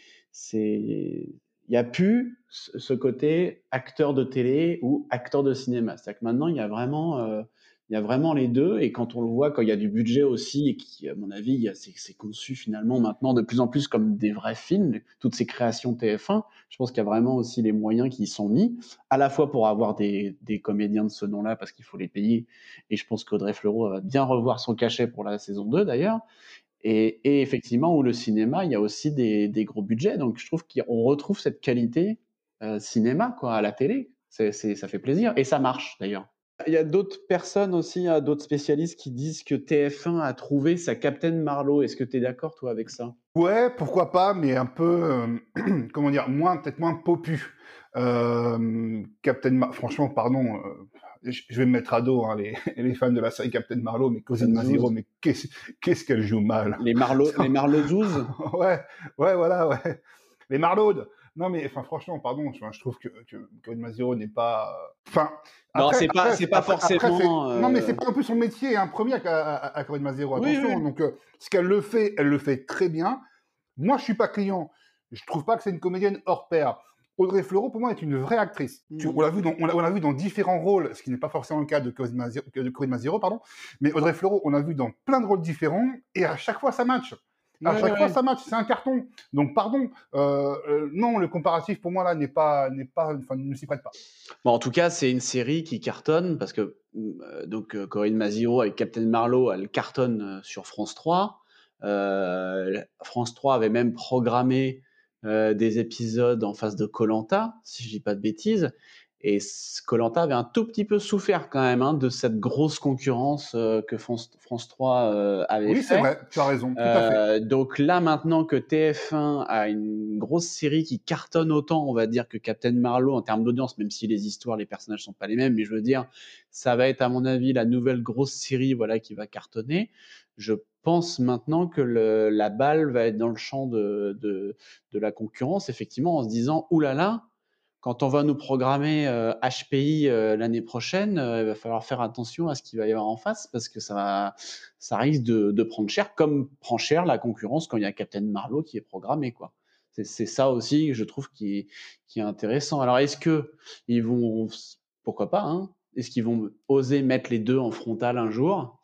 il n'y a plus ce côté acteur de télé ou acteur de cinéma. C'est-à-dire que maintenant, il y a vraiment, euh, il y a vraiment les deux. Et quand on le voit, quand il y a du budget aussi, et qui, à mon avis, c'est conçu finalement maintenant de plus en plus comme des vrais films, toutes ces créations TF1, je pense qu'il y a vraiment aussi les moyens qui y sont mis, à la fois pour avoir des, des comédiens de ce nom-là, parce qu'il faut les payer. Et je pense qu'Audrey Fleurot va bien revoir son cachet pour la saison 2 d'ailleurs. Et, effectivement, où le cinéma, il y a aussi des, gros budgets. Donc, je trouve qu'on retrouve cette qualité euh, cinéma quoi, à la télé. C'est, ça fait plaisir. Et ça marche, d'ailleurs. Il y a d'autres personnes aussi, hein, d'autres spécialistes qui disent que TF1 a trouvé sa Captain Marlowe. Est-ce que tu es d'accord, toi, avec ça? Ouais, pourquoi pas, mais un peu, euh, [clears throat] comment dire, moins, peut-être moins popu. Euh, Captain Mar franchement, pardon, je vais me mettre à dos hein, les, [laughs] les, fans de la série Captain Marlowe, mais Cosine Maziro, mais qu'est-ce qu'elle joue mal. Les Marlowe, [laughs] les Marlowe 12 [laughs] Ouais, ouais, voilà, ouais. Les Marlowe. Non, mais enfin, franchement, pardon, je, trouve que, que Cosine Maziro n'est pas. Enfin. Non, c'est pas, c'est pas forcément. Non, mais c'est pas un peu son métier, un hein, premier à, à, à Maziro, attention. Donc, euh, ce qu'elle le fait, elle le fait très bien. Moi, je suis pas client. Je trouve pas que c'est une comédienne hors pair. Audrey Fleurot, pour moi, est une vraie actrice. Mm. on l'a vu, dans, on vu dans différents rôles, ce qui n'est pas forcément le cas de Corinne Maziro, pardon. Mais Audrey Fleurot, on l'a vu dans plein de rôles différents, et à chaque fois, ça match. À chaque fois, ça match. C'est un carton. Donc, pardon. Euh, euh, non, le comparatif, pour moi, là, n'est pas, n'est pas, enfin, ne s'y prête pas. Bon, en tout cas, c'est une série qui cartonne, parce que, euh, donc, Corinne Maziro avec Captain Marlowe, elle cartonne sur France 3. France 3 avait même programmé euh, des épisodes en face de Colanta, si je dis pas de bêtises. Et Colanta avait un tout petit peu souffert quand même hein, de cette grosse concurrence euh, que France, 3 euh, avait oui, c'est vrai, tu as raison. Tout à fait. Donc là, maintenant que TF1 a une grosse série qui cartonne autant, on va dire, que Captain Marlowe en termes d'audience, même si les histoires, les personnages sont pas les mêmes, mais je veux dire, ça va être à mon avis la nouvelle grosse série voilà, qui va cartonner. Je pense maintenant que la balle va être dans le champ de, de, la concurrence, effectivement, en se disant, oulala, quand on va nous programmer HPI euh, euh, l'année prochaine, euh, il va falloir faire attention à ce qu'il va y avoir en face parce que ça, ça risque de, prendre cher, comme prend cher la concurrence quand il y a Captain Marlowe qui est programmé. quoi. C'est ça aussi, je trouve, qui est, qui est intéressant. Alors, est-ce que ils vont, pourquoi pas, hein, est-ce qu'ils vont oser mettre les deux en frontal un jour?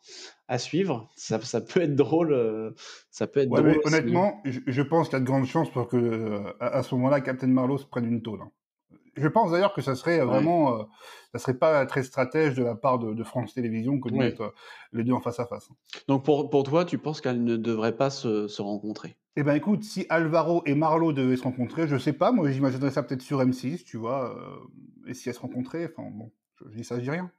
À suivre. Ça, ça, peut être drôle. Euh, ça peut être drôle honnêtement, je, pense qu'il y a de grandes chances pour que euh, à, ce moment-là, Captain Marlowe se prenne une tôle. Hein. Je pense d'ailleurs que ça serait vraiment, euh, ça serait pas très stratège de la part de, France Télévisions que de mettre les deux en face à face. Hein. Donc pour, pour toi, tu penses qu'elles ne devraient pas se, se rencontrer? Eh ben écoute, si Alvaro et Marlowe devaient se rencontrer, je sais pas, moi j'imaginerais ça peut-être sur M6, tu vois, et si elles se rencontraient, enfin bon, je, dis ça, je dis rien.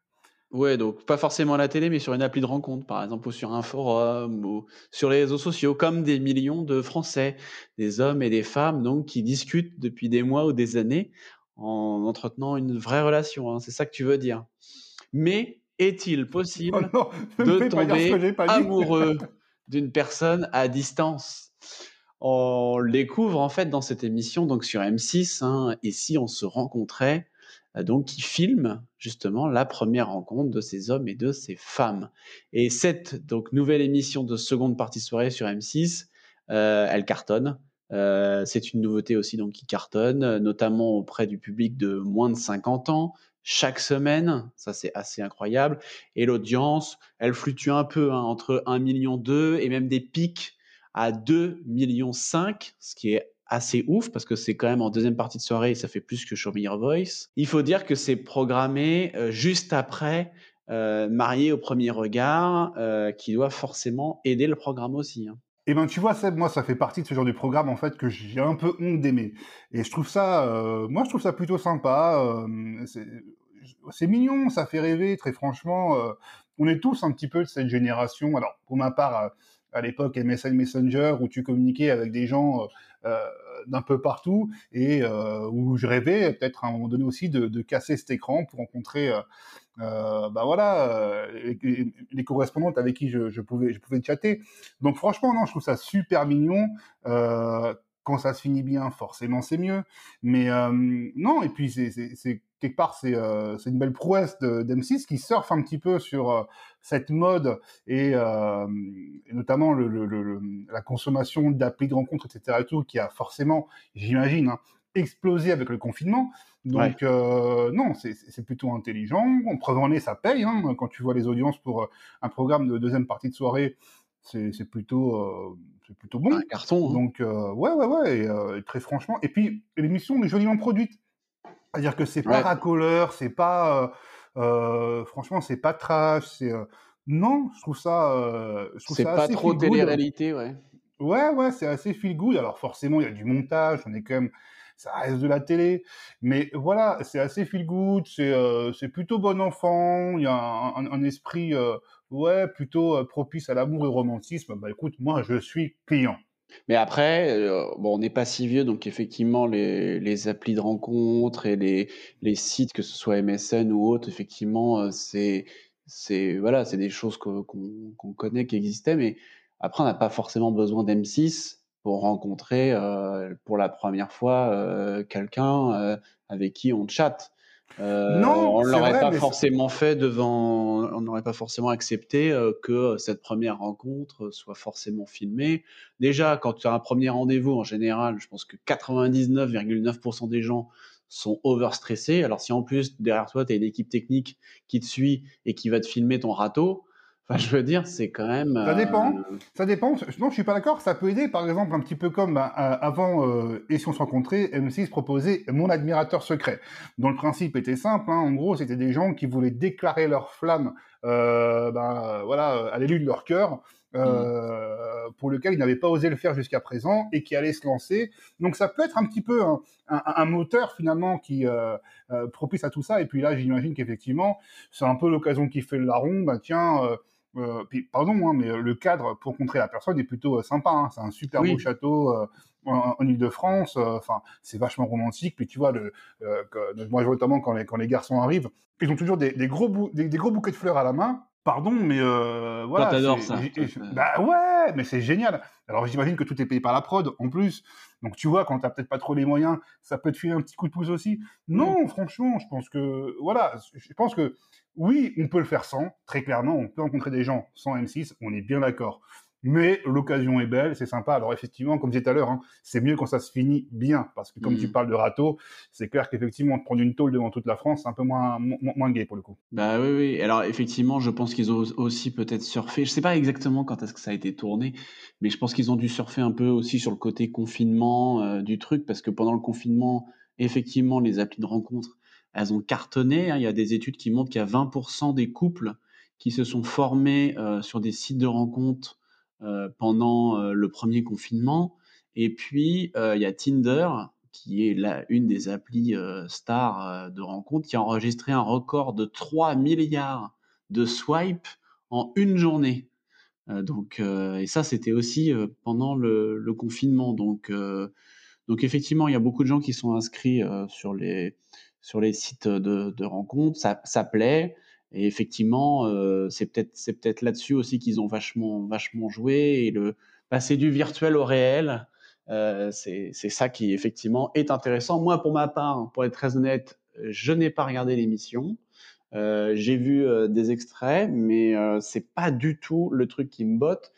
Ouais, donc pas forcément à la télé, mais sur une appli de rencontre, par exemple, ou sur un forum, ou sur les réseaux sociaux, comme des millions de Français, des hommes et des femmes, donc qui discutent depuis des mois ou des années en entretenant une vraie relation. Hein. c'est ça que tu veux dire. Mais est-il [laughs] possible oh de tomber amoureux [laughs] d'une personne à distance? On le découvre en fait dans cette émission, donc sur M6. Hein, et si on se rencontrait donc qui filme justement la première rencontre de ces hommes et de ces femmes. Et cette donc nouvelle émission de seconde partie soirée sur M6, euh, elle cartonne. c'est une nouveauté aussi donc qui cartonne, notamment auprès du public de moins de 50 ans chaque semaine. Ça, c'est assez incroyable. Et l'audience, elle fluctue un peu hein, entre 1,2 million et même des pics à 2,5 millions, ce qui est assez ouf parce que c'est quand même en deuxième partie de soirée ça fait plus que Show Me Your Voice. Il faut dire que c'est programmé euh, juste après euh, Marié au premier regard, euh, qui doit forcément aider le programme aussi. Hein. Eh ben, tu vois, Seb, moi, ça fait partie de ce genre de programme, en fait, que j'ai un peu honte d'aimer. Et je trouve ça, euh, moi, je trouve ça plutôt sympa. C'est mignon, ça fait rêver, très franchement. On est tous un petit peu de cette génération. Alors, pour ma part, à l'époque MSN Messenger, où tu communiquais avec des gens d'un peu partout, et où je rêvais peut-être à un moment donné aussi de, casser cet écran pour rencontrer euh, bah euh, les, correspondantes avec qui je, pouvais, je pouvais chatter. Donc franchement, non, je trouve ça super mignon. Euh, quand ça se finit bien, forcément, c'est mieux. Mais euh, non, et puis c'est quelque part, c'est euh, une belle prouesse d'M6 qui surfe un petit peu sur euh, cette mode et, et notamment le, le, le, la consommation d'applis de rencontres, etc. Et tout, qui a forcément, j'imagine, hein, explosé avec le confinement. Donc euh, non, c'est plutôt intelligent. En preuve en est, ça paye. Hein. Quand tu vois les audiences pour un programme de deuxième partie de soirée, c'est plutôt euh, c'est plutôt bon. Un carton. Hein. Donc ouais ouais ouais. Et, très franchement, et puis l'émission est joliment produite. C'est-à-dire que c'est pas racoleur, c'est pas franchement c'est pas trash, c'est non, je trouve ça je trouve ça pas trop télé-réalité, ouais. Ouais ouais, c'est assez feel good. Alors forcément il y a du montage, on est quand même ça reste de la télé. Mais voilà, c'est assez feel good, c'est euh, c'est plutôt bon enfant, il y a un, un, esprit euh, ouais plutôt euh, propice à l'amour et au romantisme. Bah écoute, moi je suis client. Mais après, bon, on n'est pas si vieux, donc effectivement, les, les applis de rencontres et les, les sites, que ce soit MSN ou autre, effectivement, c'est c'est voilà, c'est des choses qu'on connaît, qui existaient, mais après, on n'a pas forcément besoin d'M6 pour rencontrer euh, pour la première fois euh, quelqu'un euh, avec qui on chatte. Non, on l'aurait pas forcément fait devant, on n'aurait pas forcément accepté que cette première rencontre soit forcément filmée. Déjà, quand tu as un premier rendez-vous, en général, je pense que 99,9% des gens sont overstressés. Alors si en plus derrière toi tu as une équipe technique qui te suit et qui va te filmer ton râteau, Enfin, je veux dire, c'est quand même. Ça dépend. Euh, ça dépend. Non, je suis pas d'accord. Ça peut aider, par exemple, un petit peu comme bah, avant euh, Et si on se rencontrait, M6 proposait Mon admirateur secret, dont le principe était simple. Hein. En gros, c'était des gens qui voulaient déclarer leur flamme, euh, ben, voilà, à l'élu de leur cœur. Euh, mmh. pour lequel ils n'avaient pas osé le faire jusqu'à présent et qui allaient se lancer. Donc ça peut être un petit peu un, un, un moteur finalement qui euh, euh, propice à tout ça. Et puis là, j'imagine qu'effectivement, c'est un peu l'occasion qui fait le larron. Bah tiens, euh, euh, puis, pardon, hein, mais le cadre pour rencontrer la personne est plutôt euh, sympa. Hein. C'est un super beau château euh, en, Ile-de-France. Enfin, c'est vachement romantique. Puis tu vois, le, moi, notamment quand les, quand les garçons arrivent, ils ont toujours des, des gros, des, gros bouquets de fleurs à la main. Pardon, mais voilà. t'adores ça. Bah ouais, mais c'est génial. Alors j'imagine que tout est payé par la prod en plus. Donc tu vois, quand t'as peut-être pas trop les moyens, ça peut te filer un petit coup de pouce aussi. Non, franchement, je pense que voilà, je pense que oui, on peut le faire sans, très clairement, on peut rencontrer des gens sans M6, on est bien d'accord. Mais l'occasion est belle, c'est sympa. Alors effectivement, comme je disais tout à l'heure, hein, c'est mieux quand ça se finit bien, parce que comme tu mm. parles de râteau, c'est clair qu'effectivement, prendre une tôle devant toute la France, c'est un peu moins, moins, gay pour le coup. Bah oui, oui. Alors effectivement, je pense qu'ils ont aussi peut-être surfé. Je sais pas exactement quand est-ce que ça a été tourné, mais je pense qu'ils ont dû surfer un peu aussi sur le côté confinement euh, du truc, parce que pendant le confinement, effectivement, les applis de rencontre elles ont cartonné. Hein. Il y a des études qui montrent qu'il y a 20% des couples qui se sont formés euh, sur des sites de rencontres pendant euh, le premier confinement. Et puis, il y a Tinder, qui est la, une des applis stars de rencontres, qui a enregistré un record de 3 milliards de swipes en une journée. donc, et ça, c'était aussi pendant le, confinement. Donc, donc, effectivement, il y a beaucoup de gens qui sont inscrits sur les sur les sites de, rencontres, ça, ça, plaît. Et effectivement, euh, c'est peut-être là-dessus aussi qu'ils ont vachement vachement joué et le passer du virtuel au réel, euh, c'est ça qui effectivement est intéressant. Moi, pour ma part, pour être très honnête, je n'ai pas regardé l'émission. Euh, j'ai vu des extraits, mais c'est pas du tout le truc qui me botte.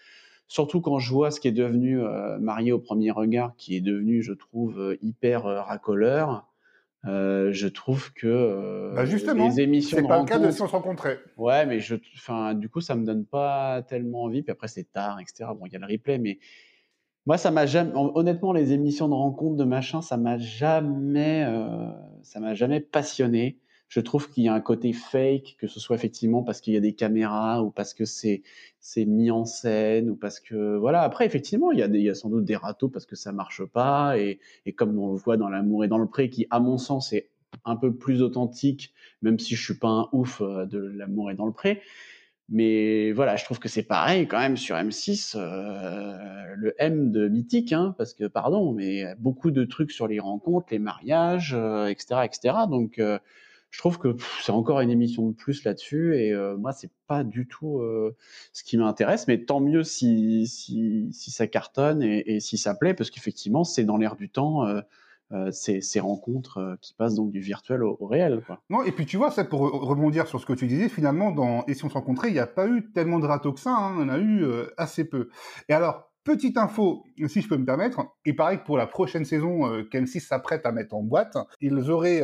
surtout quand je vois ce qui est devenu Marié au premier regard, qui est devenu, je trouve, hyper racoleur. Je trouve que bah justement, les émissions c'est pas le cas de si on se rencontrait. Ouais, mais je, enfin, du coup, ça me donne pas tellement envie. Puis après, c'est tard, etc. Bon, il y a le replay, mais moi, ça m'a jamais, honnêtement, les émissions de rencontres de machin, ça m'a jamais, euh, ça m'a jamais passionné. Je trouve qu'il y a un côté fake, que ce soit effectivement parce qu'il y a des caméras ou parce que c'est c'est mis en scène ou parce que voilà. Après, effectivement, il y a il y a sans doute des râteaux parce que ça marche pas et, et comme on le voit dans l'amour et dans le pré, qui à mon sens est un peu plus authentique, même si je suis pas un ouf euh, de l'amour et dans le pré. Mais voilà, je trouve que c'est pareil quand même sur M6, euh, le M de mythique, hein, parce que pardon, mais beaucoup de trucs sur les rencontres, les mariages, etc., euh, etc. Donc, je trouve que c'est encore une émission de plus là-dessus, et moi, c'est pas du tout ce qui m'intéresse. Mais tant mieux si, si, ça cartonne et, si ça plaît, parce qu'effectivement, c'est dans l'air du temps euh, ces, rencontres euh, qui passent donc du virtuel au, réel. Non, et puis tu vois, ça pour rebondir sur ce que tu disais, finalement, dans Et si on se rencontrait, il n'y a pas eu tellement de râteaux que ça, hein, on en a eu euh, assez peu. Et alors, petite info, si je peux me permettre, il paraît que pour la prochaine saison qu'M6 s'apprête à mettre en boîte, ils auraient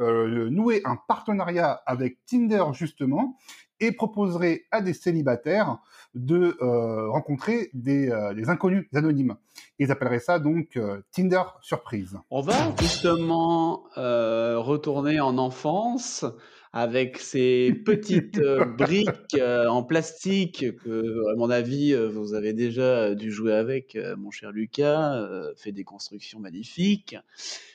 noué un partenariat avec Tinder justement et proposerait à des célibataires de euh, rencontrer des, euh, des, inconnus anonymes. Ils appelleraient ça donc euh, Tinder surprise. On va justement retourner en enfance avec ces petites [laughs] briques en plastique que, à mon avis, vous avez déjà dû jouer avec, mon cher Lucas, fait des constructions magnifiques.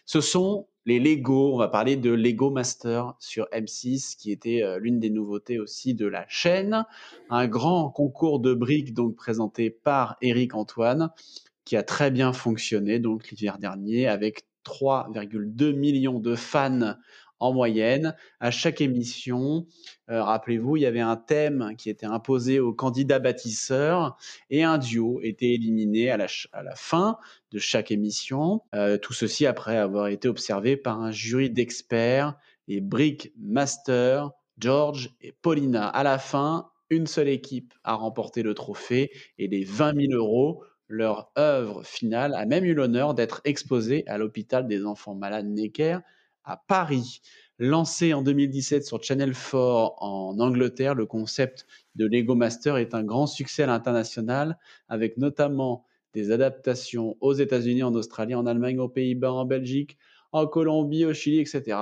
Ce sont les Lego. On va parler de Lego Master sur M6, qui était euh, l'une des nouveautés aussi de la chaîne. Un grand concours de briques donc présenté par Eric Antoine, qui a très bien fonctionné donc l'hiver dernier avec 3,2 millions de fans en moyenne. À chaque émission, euh, rappelez-vous, il y avait un thème qui était imposé aux candidats bâtisseurs et un duo était éliminé à la, fin de chaque émission. Euh, tout ceci après avoir été observé par un jury d'experts, les Brick Master, George et Paulina. À la fin, une seule équipe a remporté le trophée et les 20 000 euros leur œuvre finale a même eu l'honneur d'être exposée à l'hôpital des enfants malades Necker à Paris. Lancé en 2017 sur Channel 4 en Angleterre, le concept de Lego Master est un grand succès à l'international, avec notamment des adaptations aux États-Unis, en Australie, en Allemagne, aux Pays-Bas, en Belgique, en Colombie, au Chili, etc.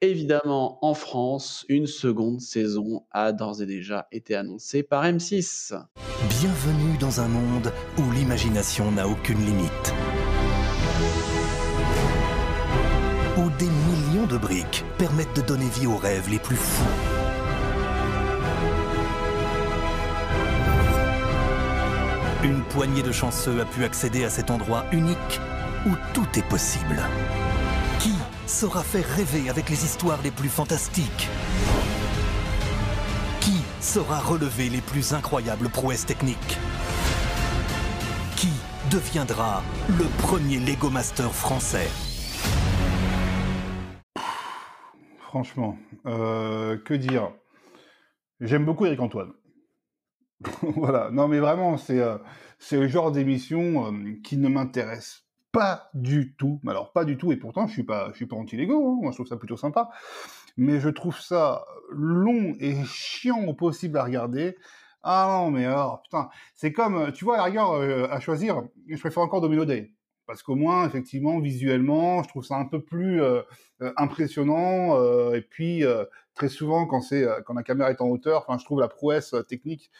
Évidemment, en France, une seconde saison a d'ores et déjà été annoncée par M6. Bienvenue dans un monde où l'imagination n'a aucune limite. Des millions de briques permettent de donner vie aux rêves les plus fous. Une poignée de chanceux a pu accéder à cet endroit unique où tout est possible. Qui saura faire rêver avec les histoires les plus fantastiques? Qui saura relever les plus incroyables prouesses techniques? Qui deviendra le premier Lego Master français? Franchement. Euh, que dire? J'aime beaucoup Eric Antoine. [laughs] voilà. Non, mais vraiment, c'est euh, le genre d'émission euh, qui ne m'intéresse pas du tout. Alors pas du tout. Et pourtant, je suis pas suis pas anti-Lego. Hein. Moi, je trouve ça plutôt sympa. Mais je trouve ça long et chiant au possible à regarder. Ah non, mais alors, putain, c'est comme, tu vois, à à choisir, je préfère encore Domino Day parce qu'au moins effectivement visuellement je trouve ça un peu plus euh, euh, impressionnant euh, et puis très souvent quand c'est quand la caméra est en hauteur enfin je trouve la prouesse technique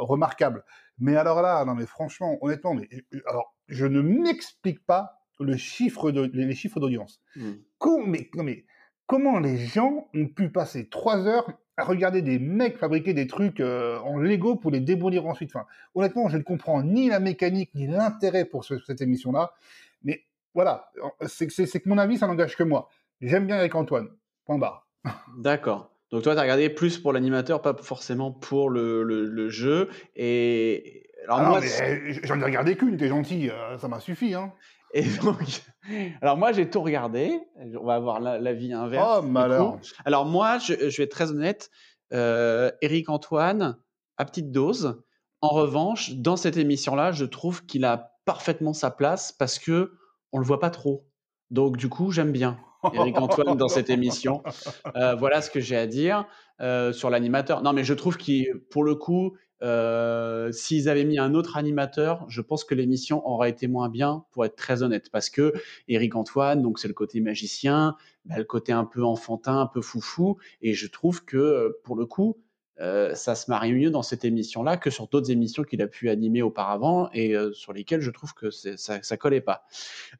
remarquable mais alors là non mais franchement honnêtement mais alors je ne m'explique pas le chiffre de les chiffres d'audience mmh. mais, mais comment les gens ont pu passer trois heures à regarder des mecs fabriquer des trucs en Lego pour les démolir ensuite. Enfin, honnêtement, je ne comprends ni la mécanique ni l'intérêt pour cette émission-là. Mais voilà, c'est que mon avis, ça n'engage que moi. J'aime bien avec Antoine. Point barre. [laughs] D'accord. Donc toi, tu as regardé plus pour l'animateur, pas forcément pour le, le, jeu. Et alors ah moi, j'en ai regardé qu'une. T'es gentil, ça m'a suffi. Hein. Et [laughs] donc, alors moi j'ai tout regardé. On va avoir l'avis la inverse. Oh malheur. Alors moi, je, je, vais être très honnête. Euh, Eric Antoine, à petite dose. En revanche, dans cette émission-là, je trouve qu'il a parfaitement sa place parce que on le voit pas trop. Donc du coup, j'aime bien Eric Antoine dans cette émission. Euh, voilà ce que j'ai à dire euh, sur l'animateur. Non, mais je trouve qu'il, pour le coup, euh, s'ils avaient mis un autre animateur, je pense que l'émission aurait été moins bien, pour être très honnête, parce que Eric Antoine, donc c'est le côté magicien, bah, le côté un peu enfantin, un peu foufou, et je trouve que pour le coup, euh, ça se marie mieux dans cette émission-là que sur d'autres émissions qu'il a pu animer auparavant et euh, sur lesquelles je trouve que ça, ça collait pas.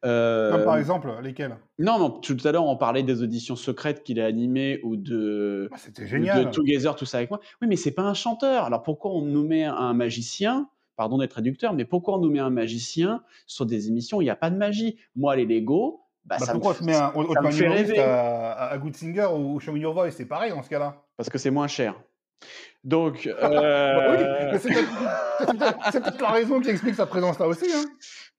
Euh, Comme par exemple, lesquelles? Non, non, tout à l'heure on parlait des auditions secrètes qu'il a animées ou de, ah, C'était génial. de Together, tout ça avec moi. Oui, mais c'est pas un chanteur. Alors pourquoi on nous met un magicien Pardon d'être réducteur, mais pourquoi on nous met un magicien sur des émissions où il n'y a pas de magie? Moi, les Lego, bah, bah, ça pourquoi me, on met un autre fait rêver. À, à, Good Singer ou Show Me Your Voice? C'est pareil dans ce cas-là. Parce que c'est moins cher. Donc, [laughs] euh... c'est peut-être la raison qui explique sa présence là aussi. Hein.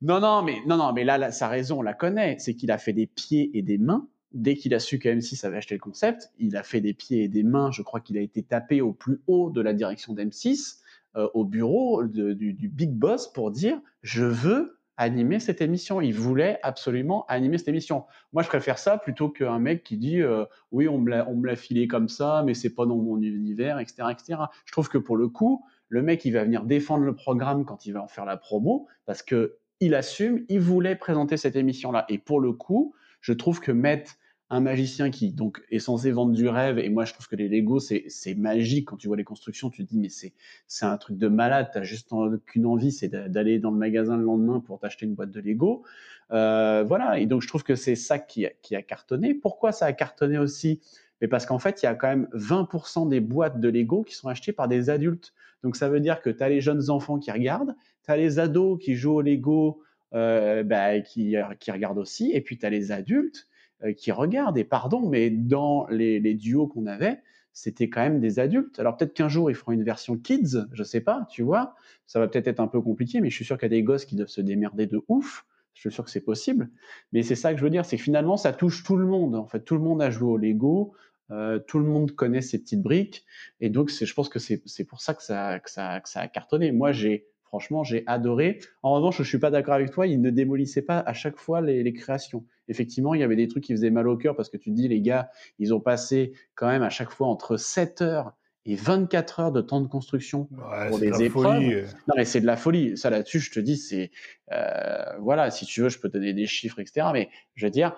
Non, non, mais non, non, mais là, sa raison, on la connaît, c'est qu'il a fait des pieds et des mains. Dès qu'il a su que M6 avait acheté le concept, il a fait des pieds et des mains. Je crois qu'il a été tapé au plus haut de la direction d'M6, euh, au bureau du, du big boss, pour dire je veux animer cette émission. Il voulait absolument animer cette émission. Moi, je préfère ça plutôt qu'un mec qui dit euh, oui, on me l'a filé comme ça, mais c'est pas dans mon univers, etc., etc. Je trouve que pour le coup, le mec, il va venir défendre le programme quand il va en faire la promo parce que il assume, il voulait présenter cette émission-là. Et pour le coup, je trouve que mettre un magicien qui donc est censé vendre du rêve et moi je trouve que les Lego c'est magique. Quand tu vois les constructions tu te dis mais c'est c'est un truc de malade. T'as juste qu'une envie c'est d'aller dans le magasin le lendemain pour t'acheter une boîte de Lego. Euh, voilà. Et donc je trouve que c'est ça qui a, qui a cartonné. Pourquoi ça a cartonné aussi? Mais parce qu'en fait il y a quand même 20% des boîtes de Lego qui sont achetées par des adultes. Donc ça veut dire que tu as les jeunes enfants qui regardent tu as les ados qui jouent au Lego euh, bah, qui, qui regardent aussi et puis tu as les adultes euh, qui regardent. Et pardon, mais dans les, duos qu'on avait, c'était quand même des adultes. Alors peut-être qu'un jour ils feront une version kids, je sais pas, tu vois. Ça va peut-être être un peu compliqué, mais je suis sûr qu'il y a des gosses qui doivent se démerder de ouf. Je suis sûr que c'est possible. Mais c'est ça que je veux dire, c'est que finalement ça touche tout le monde. En fait, tout le monde a joué au Lego. Euh, tout le monde connaît ces petites briques et donc je pense que c'est pour ça que ça, ça, que ça a cartonné. Moi j'ai Franchement, j'ai adoré. En revanche, je suis pas d'accord avec toi. Il ne démolissait pas à chaque fois les, créations. Effectivement, il y avait des trucs qui faisaient mal au cœur parce que tu te dis, les gars, ils ont passé quand même à chaque fois entre 7 heures et 24 heures de temps de construction pour des épreuves. Non, mais c'est de la folie. Ça là-dessus, je te dis, c'est euh, voilà. Si tu veux, je peux te donner des chiffres, etc. Mais je veux dire,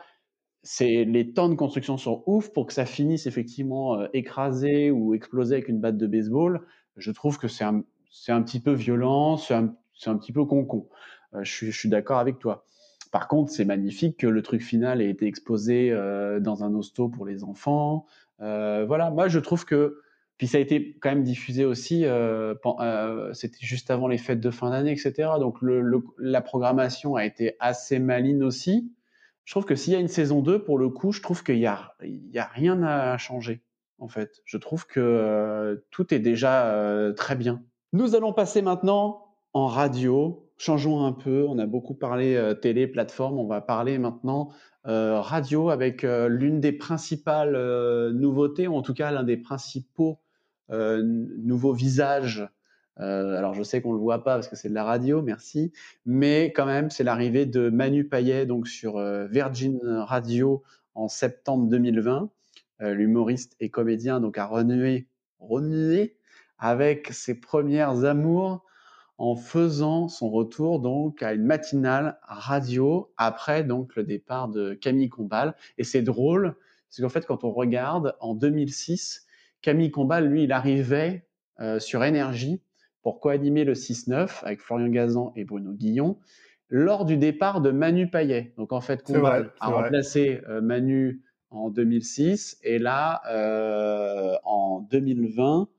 c'est les temps de construction sont ouf pour que ça finisse effectivement euh, écrasé ou explosé avec une batte de baseball. Je trouve que c'est un, c'est un petit peu violent, c'est un, petit peu con-con. Euh, je suis, d'accord avec toi. Par contre, c'est magnifique que le truc final ait été exposé euh, dans un hosto pour les enfants. Euh, voilà, moi je trouve que puis ça a été quand même diffusé aussi, c'était juste avant les fêtes de fin d'année, etc. Donc la programmation a été assez maline aussi. Je trouve que s'il y a une saison 2, pour le coup, je trouve qu'il n'y a, y a rien à changer, en fait. Je trouve que tout est déjà très bien. Nous allons passer maintenant en radio. Changeons un peu. On a beaucoup parlé euh, télé, plateforme. On va parler maintenant euh, radio avec euh, l'une des principales nouveautés, ou en tout cas l'un des principaux nouveaux visages. alors je sais qu'on le voit pas parce que c'est de la radio, merci, mais quand même c'est l'arrivée de Manu Payet donc sur Virgin Radio en septembre 2020. L'humoriste et comédien donc a renoué, renoué avec ses premières amours en faisant son retour donc à une matinale radio après donc le départ de Camille Combal. Et c'est drôle, parce qu'en fait quand on regarde en 2006, Camille Combal, lui, il arrivait euh, sur Énergie pour co-animer le 6-9 avec Florian Gazan et Bruno Guillon lors du départ de Manu Payet. Donc en fait, Combal a remplacé euh, Manu en 2006 et là, euh, en 2020, euh,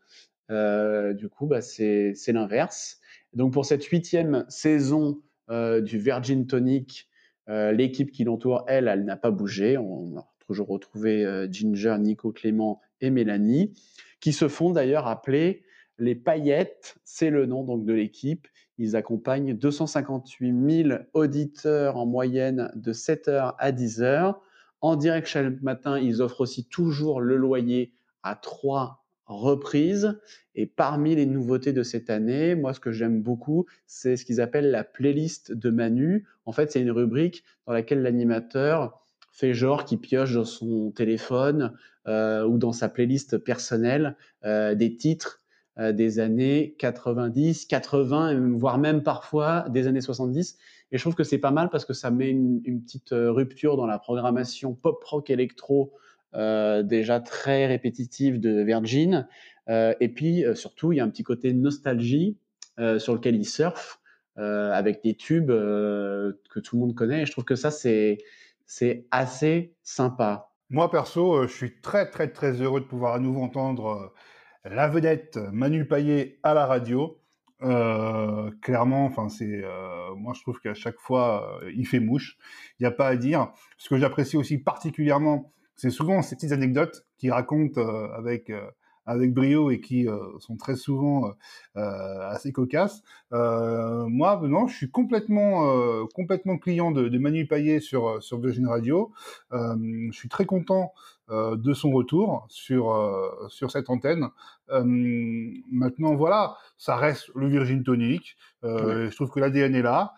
du coup, bah, c'est l'inverse. Donc pour cette huitième saison euh, du Virgin Tonic, euh, l'équipe qui l'entoure, elle, elle n'a pas bougé. On a toujours retrouvé Ginger, Nico, Clément et Mélanie, qui se font d'ailleurs appeler les paillettes. C'est le nom donc de l'équipe. Ils accompagnent 258 000 auditeurs en moyenne de 7h à 10h. En direct chaque matin, ils offrent aussi toujours le loyer à 3 reprises. Et parmi les nouveautés de cette année, moi, ce que j'aime beaucoup, c'est ce qu'ils appellent la playlist de Manu. En fait, c'est une rubrique dans laquelle l'animateur fait genre qui pioche dans son téléphone euh, ou dans sa playlist personnelle euh, des titres euh, des années 90, 80, voire même parfois des années 70. Et je trouve que c'est pas mal parce que ça met une, une petite rupture dans la programmation pop rock électro déjà très répétitive de Virgin. et puis surtout, il y a un petit côté nostalgie sur lequel il surfe avec des tubes que tout le monde connaît. Et je trouve que ça, c'est assez sympa. Moi, perso, euh, je suis très, très, très heureux de pouvoir à nouveau entendre euh, la vedette Manu Payet à la radio. Euh, clairement, enfin, c'est, moi, je trouve qu'à chaque fois, il fait mouche. Il n'y a pas à dire. Ce que j'apprécie aussi particulièrement, c'est souvent ces petites anecdotes qu'il raconte avec avec brio et qui euh, sont très souvent euh, euh, assez cocasses. moi, non, je suis complètement complètement client de, de Manu Payet sur sur Virgin Radio. je suis très content de son retour sur sur cette antenne. maintenant, voilà, ça reste le Virgin Tonic. Je trouve que l'ADN est là.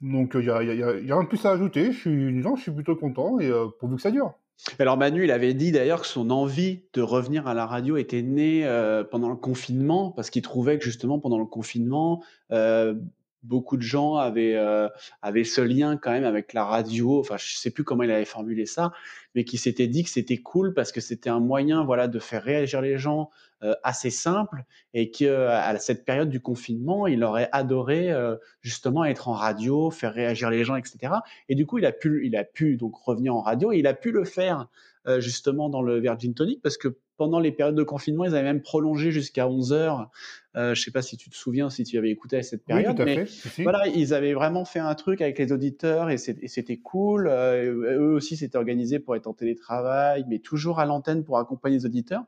Donc il a, y, a, rien de plus à ajouter. Je suis, je suis plutôt content et pourvu que ça dure. Alors Manu, il avait dit d'ailleurs que son envie de revenir à la radio était née euh, pendant le confinement, parce qu'il trouvait que justement pendant le confinement, euh, beaucoup de gens avaient, euh, ce lien quand même avec la radio. Enfin, je sais plus comment il avait formulé ça, mais qui s'était dit que c'était cool parce que c'était un moyen, voilà, de faire réagir les gens euh, assez simple et que à cette période du confinement, il aurait adoré euh, justement être en radio, faire réagir les gens, etc. Et du coup, il a pu, il a pu donc revenir en radio et il a pu le faire euh, justement dans le Virgin Tonic parce que pendant les périodes de confinement, ils avaient même prolongé jusqu'à 11 heures. Euh, je sais pas si tu te souviens, si tu avais écouté à cette période, oui, tout à mais fait. voilà, ils avaient vraiment fait un truc avec les auditeurs et c'était cool. Euh, eux aussi s'étaient organisés pour être en télétravail, mais toujours à l'antenne pour accompagner les auditeurs.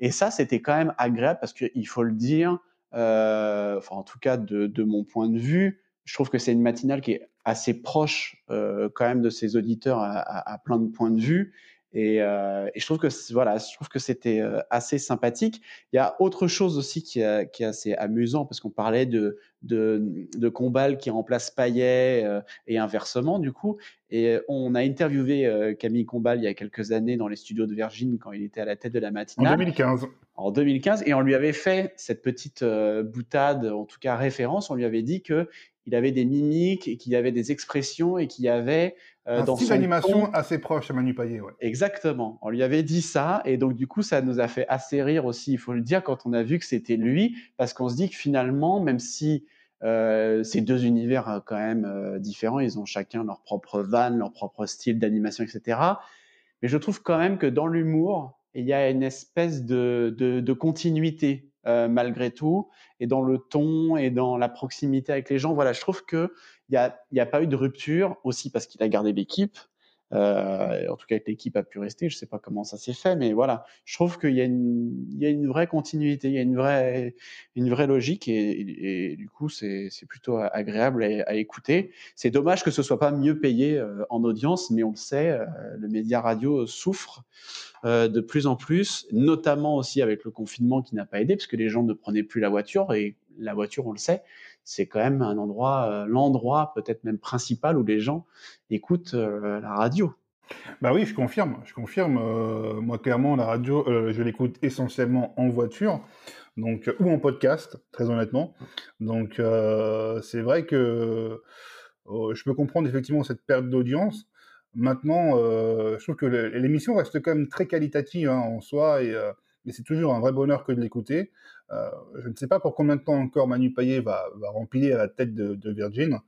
Et ça, c'était quand même agréable parce qu'il faut le dire, euh, enfin en tout cas de, mon point de vue, je trouve que c'est une matinale qui est assez proche euh, quand même de ses auditeurs à, à, plein de points de vue. Et, euh, et, je trouve que voilà, je trouve que c'était euh, assez sympathique. Il y a autre chose aussi qui, est, qui est assez amusant parce qu'on parlait de, de, de Combal qui remplace Payet euh, et inversement du coup. Et on a interviewé euh, Camille Combal il y a quelques années dans les studios de Virgin quand il était à la tête de la matinale. En 2015. En 2015 et on lui avait fait cette petite boutade, en tout cas référence. On lui avait dit que il avait des mimiques et qu'il y avait des expressions et qu'il y avait euh, un dans style d'animation ton- assez proche à Manu Payet, ouais. Exactement. On lui avait dit ça et donc du coup ça nous a fait assez rire aussi. Il faut le dire quand on a vu que c'était lui parce qu'on se dit que finalement même si euh, ces deux univers euh, quand même euh, différents, ils ont chacun leur propre van, leur propre style d'animation, etc. Mais je trouve quand même que dans l'humour il y a une espèce de, de, de continuité euh, malgré tout et dans le ton et dans la proximité avec les gens. Voilà, je trouve que il y a, y a pas eu de rupture aussi parce qu'il a gardé l'équipe. Euh, en tout cas, l'équipe a pu rester. Je sais pas comment ça s'est fait, mais voilà. Je trouve qu'il y a une, il y a une vraie continuité, il y a une vraie, une vraie logique et, du coup, c'est, plutôt agréable à, écouter. C'est dommage que ce soit pas mieux payé euh, en audience, mais on le sait, euh, le média radio souffre de plus en plus, notamment aussi avec le confinement qui n'a pas aidé, parce que les gens ne prenaient plus la voiture et la voiture, on le sait, c'est quand même un endroit, euh, l'endroit peut-être même principal où les gens écoutent euh, la radio. Bah oui, je confirme, je confirme. Euh, moi, clairement, la radio, je l'écoute essentiellement en voiture, donc ou en podcast, très honnêtement. Donc, c'est vrai que je peux comprendre effectivement cette perte d'audience. Maintenant, je trouve que l'émission reste quand même très qualitative hein, en soi et, et c'est toujours un vrai bonheur que de l'écouter. Euh, je ne sais pas pour combien de temps encore Manu Payet va, va remplir à la tête de, Virgin,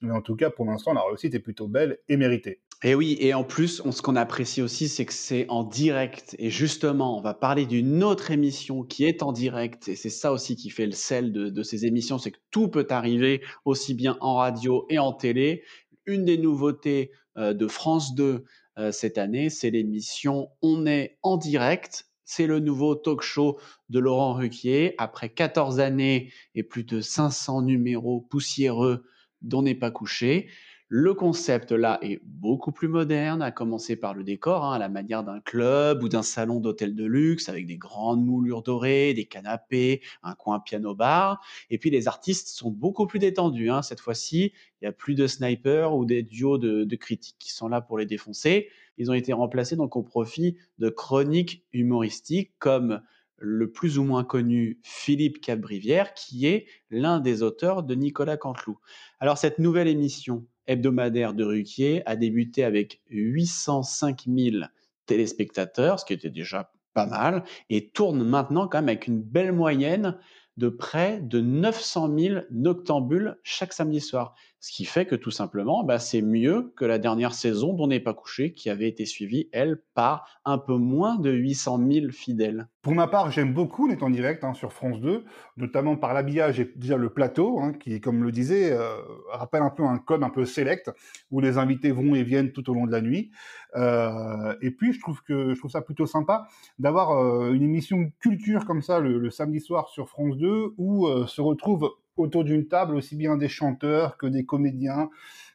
mais en tout cas, pour l'instant, la réussite est plutôt belle et méritée. Et oui, et en plus, ce qu'on apprécie aussi, c'est que c'est en direct. Et justement, on va parler d'une autre émission qui est en direct. Et c'est ça aussi qui fait le sel de, de ces émissions, c'est que tout peut arriver aussi bien en radio et en télé. Une des nouveautés euh, de France 2 euh, cette année, c'est l'émission On est en direct. C'est le nouveau talk show de Laurent Ruquier. Après 14 années et plus de 500 numéros poussiéreux dont n'est pas couché, Le concept là est beaucoup plus moderne, à commencer par le décor, hein, à la manière d'un club ou d'un salon d'hôtel de luxe avec des grandes moulures dorées, des canapés, un coin piano-bar. Et puis les artistes sont beaucoup plus détendus. Hein. Cette fois-ci, il n'y a plus de snipers ou des duos de, de, critiques qui sont là pour les défoncer. Ils ont été remplacés donc au profit de chroniques humoristiques comme le plus ou moins connu Philippe Cabrivière, qui est l'un des auteurs de Nicolas Canteloup. Alors cette nouvelle émission hebdomadaire de Ruquier a débuté avec 805 000 téléspectateurs, ce qui était déjà pas mal, et tourne maintenant quand même avec une belle moyenne de près de 900 000 noctambules chaque samedi soir. Ce qui fait que tout simplement, bah, c'est mieux que la dernière saison dont n'est pas couché, qui avait été suivie, elle, par un peu moins de 800 000 fidèles. Pour ma part, j'aime beaucoup l'être en direct hein, sur France 2, notamment par l'habillage et déjà le plateau, hein, qui, comme le disait, euh, rappelle un peu un code un peu select, où les invités vont et viennent tout au long de la nuit. Euh, et puis, je trouve que je trouve ça plutôt sympa d'avoir euh, une émission culture comme ça le, samedi soir sur France 2, où se retrouvent autour d'une table aussi bien des chanteurs que des comédiens,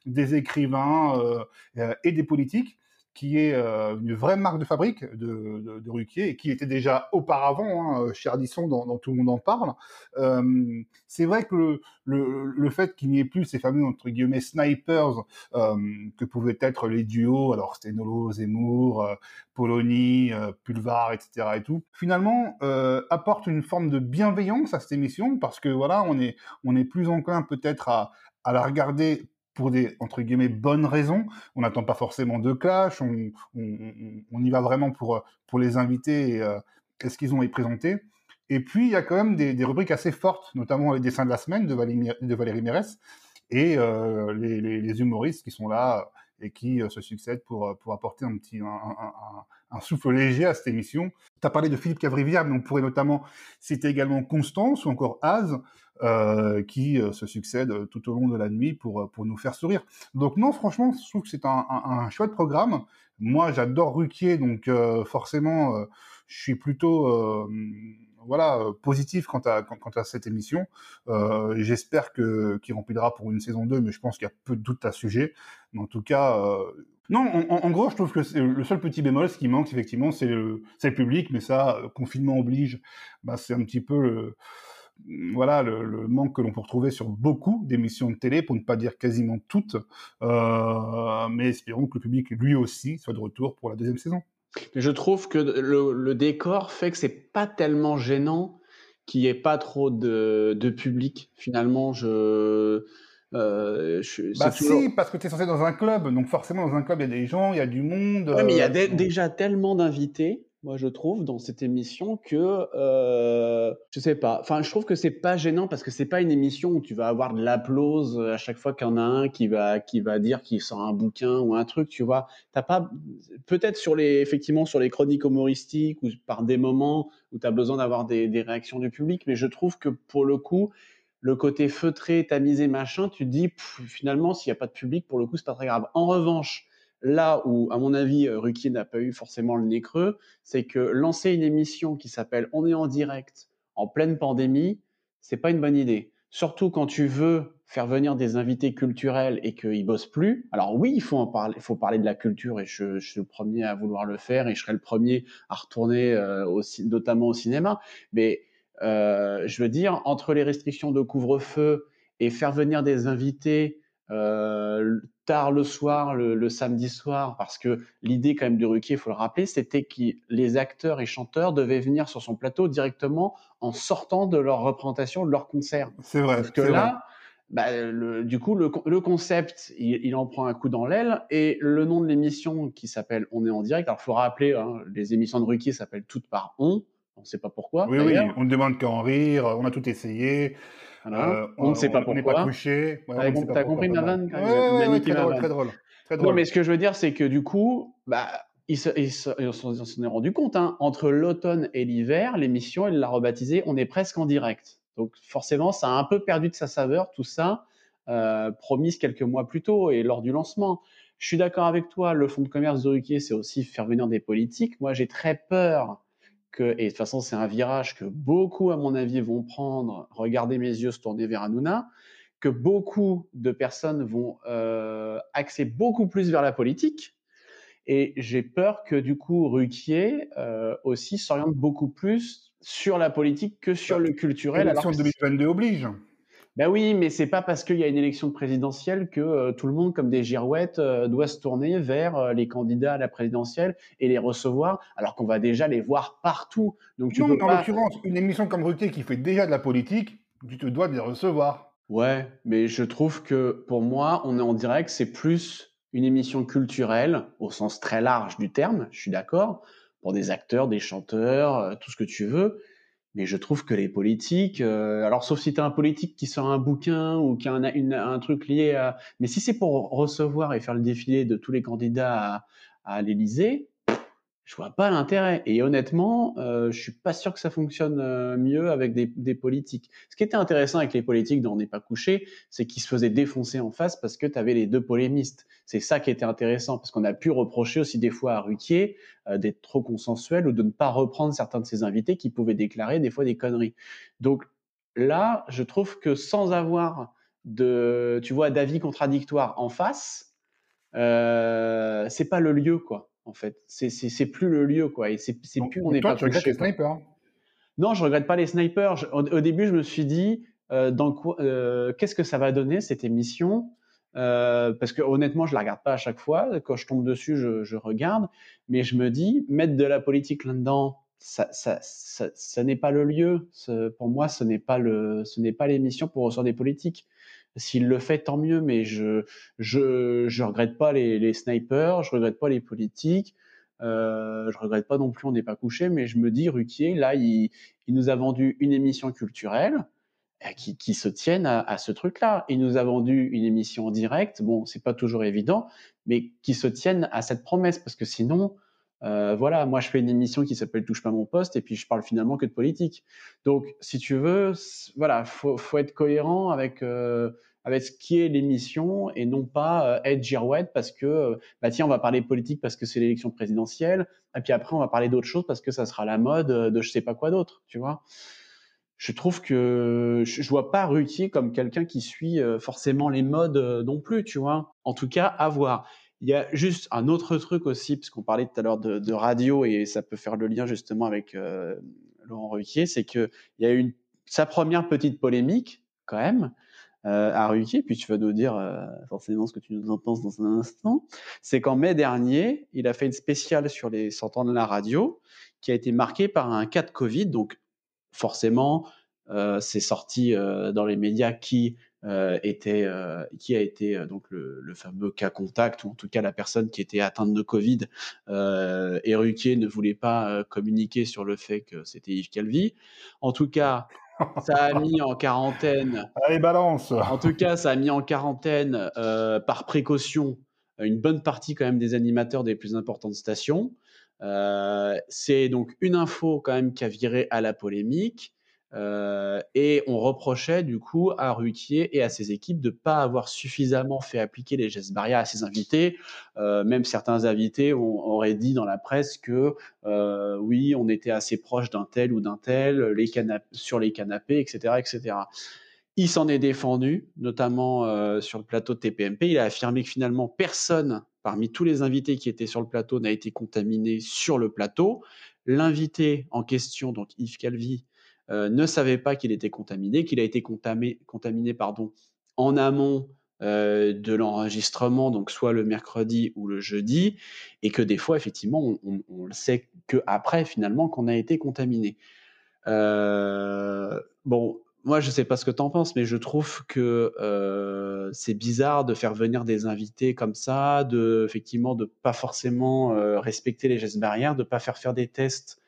des écrivains euh, euh, et des politiques qui est euh, une vraie marque de fabrique de, de, Ruquier et qui était déjà auparavant hein, chez Ardisson, dans, Tout le monde en parle. Euh, c'est vrai que le, le, fait qu'il n'y ait plus ces fameux entre guillemets snipers euh, que pouvaient être les duos, alors Stenolo, Zemmour, euh, Polony, euh, Pulvar, etc. et tout, finalement apporte une forme de bienveillance à cette émission parce que voilà, on est on est plus enclin peut-être à à la regarder pour des entre guillemets bonnes raisons. On n'attend pas forcément de clash, on, y va vraiment pour pour les inviter et, euh, ce qu'ils ont à y présenter. Et puis il y a quand même des, rubriques assez fortes, notamment les dessins de la semaine de Valérie, de Mérès et euh, les, humoristes qui sont là et qui euh, se succèdent pour pour apporter un petit un, souffle léger à cette émission. Tu as parlé de Philippe Cavrivière, mais on pourrait notamment citer également Constance ou encore Az, euh, qui euh, se succèdent euh, tout au long de la nuit pour, pour nous faire sourire. Donc non, franchement, je trouve que c'est un, un, un, chouette programme. Moi, j'adore Ruquier, donc forcément, je suis plutôt voilà positif quant à quant, à cette émission. Euh, J'espère que qu'il remplira pour une saison 2, mais je pense qu'il y a peu de doute à ce sujet. Mais en tout cas, euh, non, en, en, gros, je trouve que le seul petit bémol, ce qui manque effectivement, c'est le, le public, mais ça, confinement oblige, bah, c'est un petit peu le, voilà le, manque que l'on peut retrouver sur beaucoup d'émissions de télé, pour ne pas dire quasiment toutes. Euh, mais espérons que le public, lui aussi, soit de retour pour la deuxième saison. Je trouve que le, décor fait que c'est pas tellement gênant qu'il n'y ait pas trop de, de public. Finalement, je. Euh, bah si, parce que tu es censé dans un club, donc forcément dans un club il y a des gens, il y a du monde. Ouais, mais il y a euh, déjà tellement d'invités moi je trouve dans cette émission que euh, je sais pas. Enfin je trouve que c'est pas gênant parce que c'est pas une émission où tu vas avoir de l'applause à chaque fois qu'il y en a un qui va qui va dire qu'il sort un bouquin ou un truc tu vois. T'as pas peut-être sur les effectivement sur les chroniques humoristiques ou par des moments où tu as besoin d'avoir des, réactions du public mais je trouve que pour le coup le côté feutré tamisé machin tu te dis finalement s'il y a pas de public pour le coup c'est pas très grave. En revanche Là où, à mon avis, euh, Ruquier n'a pas eu forcément le nez creux, c'est que lancer une émission qui s'appelle On est en direct en pleine pandémie, c'est pas une bonne idée. Surtout quand tu veux faire venir des invités culturels et qu'ils bossent plus. Alors oui, il faut en parler, il faut parler de la culture et je, suis le premier à vouloir le faire et je serai le premier à retourner euh, notamment au cinéma. Mais euh, je veux dire, entre les restrictions de couvre-feu et faire venir des invités euh, tard le soir, le, samedi soir, parce que l'idée quand même du Ruquier, il faut le rappeler, c'était que les acteurs et chanteurs devaient venir sur son plateau directement en sortant de leur représentation, de leur concert. C'est vrai. Parce que là, bah, du coup, le, concept, il, en prend un coup dans l'aile, et le nom de l'émission qui s'appelle On est en direct, alors il faut rappeler, hein, les émissions de Ruquier s'appellent toutes par On, on ne sait pas pourquoi. Oui, oui, on ne demande qu'à en rire, on a tout essayé. Euh, on ne sait pas pourquoi. On n'est pas couché. Ouais, T'as compris ma vanne ouais, très, drôle, très, drôle, très drôle. Non, mais ce que je veux dire, c'est que du coup, bah, ils s'en est rendu compte. Hein, entre l'automne et l'hiver, l'émission, elle l'a rebaptisée On est presque en direct. Donc forcément, ça a un peu perdu de sa saveur, tout ça, euh, promise quelques mois plus tôt et lors du lancement. Je suis d'accord avec toi, le fonds de commerce de Ruquier, c'est aussi faire venir des politiques. Moi, j'ai très peur et de toute façon c'est un virage que beaucoup à mon avis vont prendre, regardez mes yeux se tourner vers Hanouna, que beaucoup de personnes vont euh, axer beaucoup plus vers la politique. Et j'ai peur que du coup, Ruquier euh, aussi s'oriente beaucoup plus sur la politique que sur le culturel. L'élection de 2022 oblige. Ben oui, mais c'est pas parce qu'il y a une élection présidentielle que euh, tout le monde, comme des girouettes, euh, doit se tourner vers euh, les candidats à la présidentielle et les recevoir, alors qu'on va déjà les voir partout. Donc tu non, peux en l'occurrence, une émission comme Ruquier qui fait déjà de la politique, tu te dois de les recevoir. Ouais, mais je trouve que pour moi, on est en direct, c'est plus une émission culturelle au sens très large du terme. Je suis d'accord pour des acteurs, des chanteurs, tout ce que tu veux mais je trouve que les politiques, euh, alors sauf si tu un politique qui sort un bouquin ou qui a un, un truc lié à... Mais si c'est pour recevoir et faire le défilé de tous les candidats à, à l'Élysée, je vois pas l'intérêt. Et honnêtement, euh, je suis pas sûr que ça fonctionne euh, mieux avec des, politiques. Ce qui était intéressant avec les politiques dont on n'est pas couché, c'est qu'ils se faisaient défoncer en face parce que tu avais les deux polémistes. C'est ça qui était intéressant, parce qu'on a pu reprocher aussi des fois à Ruquier euh, d'être trop consensuel ou de ne pas reprendre certains de ses invités qui pouvaient déclarer des fois des conneries. Donc là, je trouve que sans avoir de, tu vois, d'avis contradictoires en face, euh, c'est pas le lieu, quoi en fait. C'est plus le lieu, quoi. Et c'est plus, on n'est pas. Tu regrettes les snipers? Non, je regrette pas les snipers. au, début, je me suis dit, euh, euh, qu'est-ce que ça va donner cette émission? Euh, parce que honnêtement, je la regarde pas à chaque fois. Quand je tombe dessus, je, regarde, mais je me dis mettre de la politique là-dedans, ça, ça, ça, n'est pas le lieu. Pour moi, ce n'est pas le, ce n'est pas l'émission pour ressortir des politiques. S'il le fait, tant mieux, mais je je, je regrette pas les, les snipers, je regrette pas les politiques, euh, je regrette pas non plus on n'est pas couché, mais je me dis Ruquier, là, il, il nous a vendu une émission culturelle euh, qui, qui se tienne à, à ce truc-là. Il nous a vendu une émission en direct, bon, c'est pas toujours évident, mais qui se tienne à cette promesse, parce que sinon, euh, voilà, moi je fais une émission qui s'appelle Touche pas mon poste et puis je parle finalement que de politique. Donc, si tu veux, voilà, faut, faut être cohérent avec euh, avec ce qui est l'émission et non pas euh, être girouette parce que euh, bah tiens on va parler politique parce que c'est l'élection présidentielle et puis après on va parler d'autres choses parce que ça sera la mode de je sais pas quoi d'autre, tu vois. Je trouve que je, vois pas Ruquier comme quelqu'un qui suit forcément les modes non plus, tu vois. En tout cas, à voir. Il y a juste un autre truc aussi, puisqu'on parlait tout à l'heure de, radio et ça peut faire le lien justement avec euh, Laurent Ruquier, c'est qu'il y a eu sa première petite polémique quand même euh, à Ruquier, puis tu vas nous dire euh, forcément ce que tu nous en penses dans un instant. C'est qu'en mai dernier, il a fait une spéciale sur les 100 ans de la radio qui a été marquée par un cas de Covid, donc forcément, c'est sorti dans les médias qui euh, était, euh, qui a été euh, donc le, le, fameux cas contact, ou en tout cas la personne qui était atteinte de Covid. et Ruquier ne voulait pas communiquer sur le fait que c'était Yves Calvi. En tout cas, ça a mis en quarantaine. [laughs] Allez, balance En tout cas, ça a mis en quarantaine par précaution une bonne partie quand même des animateurs des plus importantes stations. Euh, c'est donc une info quand même qui a viré à la polémique. Euh, et on reprochait du coup à Ruquier et à ses équipes de ne pas avoir suffisamment fait appliquer les gestes barrières à ses invités. Euh, même certains invités auraient dit dans la presse que euh, oui, on était assez proche d'un tel ou d'un tel, sur les canapés, etc., etc. Il s'en est défendu, notamment sur le plateau de TPMP. Il a affirmé que finalement personne parmi tous les invités qui étaient sur le plateau n'a été contaminé sur le plateau. L'invité en question, donc Yves Calvi, ne savait pas qu'il était contaminé, qu'il a été contaminé, contaminé pardon, en amont euh, de l'enregistrement, donc soit le mercredi ou le jeudi, et que des fois, effectivement, on, le sait que après finalement qu'on a été contaminé. Euh, bon, moi, je ne sais pas ce que tu en penses, mais je trouve que euh, c'est bizarre de faire venir des invités comme ça, de effectivement de pas forcément euh, respecter les gestes barrières, de pas faire faire des tests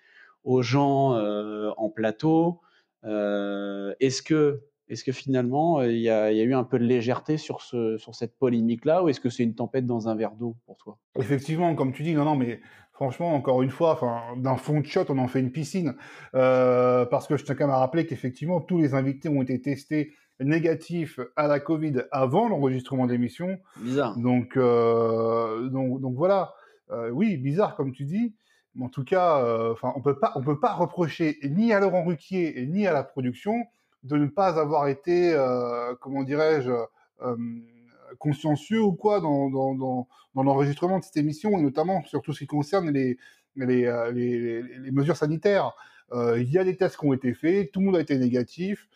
aux gens euh, en plateau. Euh, est-ce que, est que finalement euh, il y, a, eu un peu de légèreté sur, ce, sur cette polémique-là, ou est-ce que c'est une tempête dans un verre d'eau pour toi? Effectivement, comme tu dis, non, non, mais franchement, encore une fois, d'un fond de shot, on en fait une piscine, parce que je tiens quand même à rappeler qu'effectivement, tous les invités ont été testés négatifs à la Covid avant l'enregistrement d'émission. Bizarre. Donc, donc, donc voilà. oui, bizarre comme tu dis en tout cas, euh, on peut pas, on peut pas reprocher ni à Laurent Ruquier ni à la production de ne pas avoir été, comment dirais-je, consciencieux ou quoi dans, l'enregistrement de cette émission, et notamment sur tout ce qui concerne les, mesures sanitaires. Il y a des tests qui ont été faits, tout le monde a été négatif.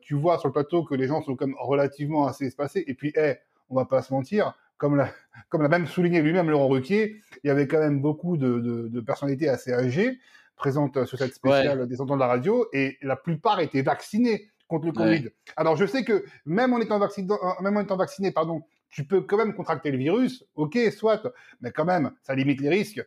tu vois sur le plateau que les gens sont quand relativement assez espacés. Et puis, hey, on va pas se mentir, comme l'a, comme l'a même souligné lui-même Laurent Ruquier, il y avait quand même beaucoup de, de, personnalités assez âgées présentes sur cette spéciale des ententes de la radio, et la plupart étaient vaccinés contre le Covid. Alors je sais que même en étant vacciné, même en étant vacciné, pardon, tu peux quand même contracter le virus, ok, soit, mais quand même, ça limite les risques.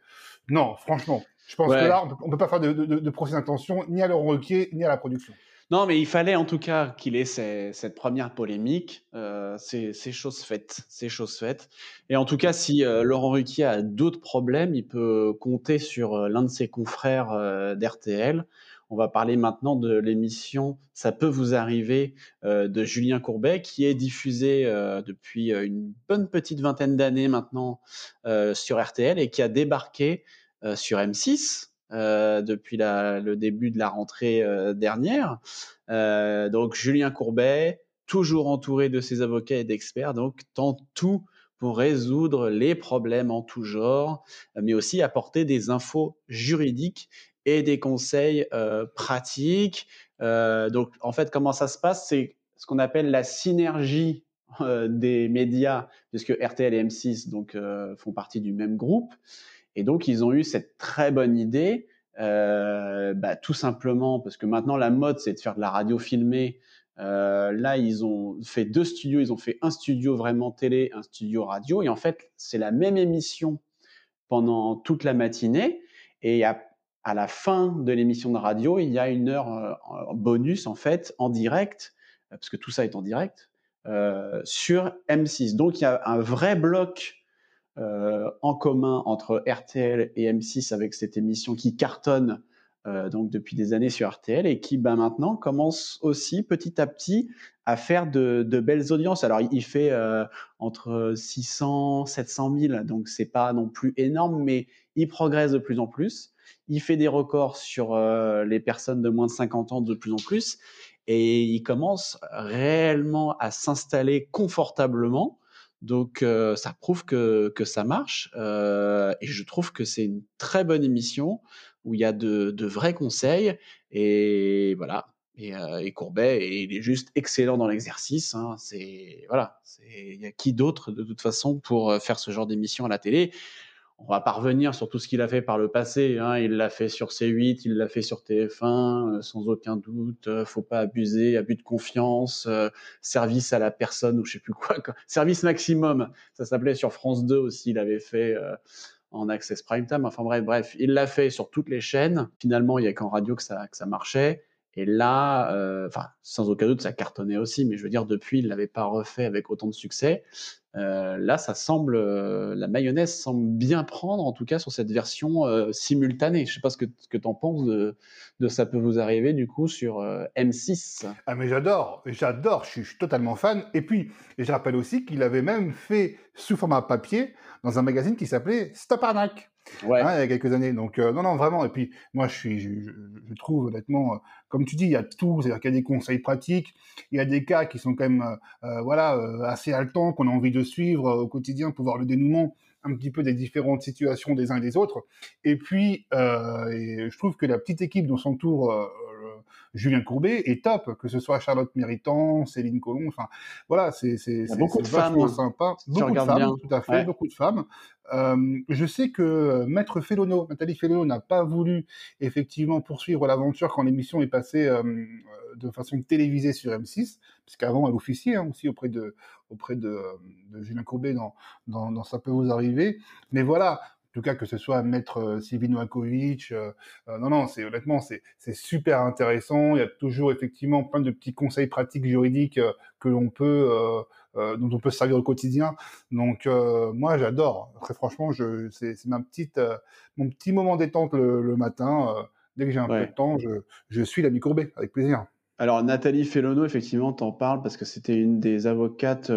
Non, franchement, je pense que là, on ne peut pas faire de, de, de procès d'intention ni à Laurent Ruquier, ni à la production. Non, mais il fallait en tout cas qu'il ait cette première polémique. Euh, c'est chose faite. Et en tout cas, si euh, Laurent Ruquier a d'autres problèmes, il peut compter sur euh, l'un de ses confrères d'RTL. On va parler maintenant de l'émission Ça peut vous arriver de Julien Courbet, qui est diffusée depuis une bonne petite vingtaine d'années maintenant sur RTL et qui a débarqué sur M6 euh, depuis le début de la rentrée euh, dernière. Euh, donc Julien Courbet, toujours entouré de ses avocats et d'experts, donc tente tout pour résoudre les problèmes en tout genre, mais aussi apporter des infos juridiques et des conseils pratiques. Donc, en fait, comment ça se passe? C'est ce qu'on appelle la synergie des médias, puisque RTL et M6 donc, font partie du même groupe. Et donc, ils ont eu cette très bonne idée, euh, bah, tout simplement parce que maintenant, la mode, c'est de faire de la radio filmée. Euh, là, ils ont fait deux studios. Ils ont fait un studio vraiment télé, un studio radio. Et en fait, c'est la même émission pendant toute la matinée. Et à, la fin de l'émission de radio, il y a une heure euh, bonus, en fait, en direct, parce que tout ça est en direct, euh, sur M6. Donc, il y a un vrai bloc euh, en commun entre RTL et M6 avec cette émission qui cartonne euh, donc depuis des années sur RTL et qui ben, maintenant commence aussi petit à petit à faire de, belles audiences. Alors il fait euh, entre 600 700 000, donc c'est pas non plus énorme, mais il progresse de plus en plus. Il fait des records sur les personnes de moins de 50 ans de plus en plus et il commence réellement à s'installer confortablement donc euh, ça prouve que, que ça marche euh, et je trouve que c'est une très bonne émission où il y a de, de vrais conseils et voilà. Et, euh, et Courbet, et il est juste excellent dans l'exercice. Hein, c'est voilà, il y a qui d'autre de toute façon pour euh, faire ce genre d'émission à la télé? On va pas revenir sur tout ce qu'il a fait par le passé. Hein. Il l'a fait sur C8, il l'a fait sur TF1, euh, sans aucun doute. Euh, faut pas abuser, abus de confiance, euh, service à la personne ou je sais plus quoi. Service maximum, ça s'appelait sur France 2 aussi. Il avait fait en Access Prime Time. Enfin bref, bref, il l'a fait sur toutes les chaînes. Finalement, il y a qu'en radio que ça, que ça marchait. Et là, enfin, sans aucun doute, ça cartonnait aussi, mais je veux dire, depuis, il l'avait pas refait avec autant de succès. Euh, là, ça semble, euh, la mayonnaise semble bien prendre, en tout cas sur cette version euh, simultanée. Je ne sais pas ce que, que tu en penses de, ça peut vous arriver du coup sur M6. Ah mais j'adore, j'adore, je suis, totalement fan. Et puis, je rappelle aussi qu'il avait même fait sous format papier dans un magazine qui s'appelait Stop Arnaque. Ouais. Hein, il y a quelques années. Donc, non, non, vraiment. Et puis, moi, je suis, je, je trouve honnêtement, comme tu dis, il y a tout. C'est-à-dire qu'il y a des conseils pratiques, il y a des cas qui sont quand même, voilà, assez haletants, qu'on a envie de suivre euh, au quotidien pour voir le dénouement un petit peu des différentes situations des uns et des autres. Et puis, euh, je trouve que la petite équipe dont s'entoure euh, Julien Courbet est top, que ce soit Charlotte Méritant, Céline Colomb, enfin voilà, c'est c'est beaucoup de femmes sympa, beaucoup de femmes, tout à fait, beaucoup de femmes. Euh, je sais que Maître Félono, Nathalie Félono n'a pas voulu effectivement poursuivre l'aventure quand l'émission est passée euh, de façon télévisée sur M6, puisqu'avant elle officiait hein, aussi auprès de auprès de, de Julien Courbet dans, dans, dans Ça peut vous arriver. Mais voilà, tout cas que ce soit maître euh, Sylvie euh, euh, non, non, c'est honnêtement, c'est super intéressant. Il y a toujours effectivement plein de petits conseils pratiques juridiques que l'on peut, dont on peut se servir au quotidien. Donc moi, j'adore. Très franchement, je, c'est ma petite, mon petit moment détente le, matin. dès que j'ai un peu de temps, je, je suis l'ami Courbet avec plaisir. Alors Nathalie Fellono, effectivement, t'en parles parce que c'était une des avocates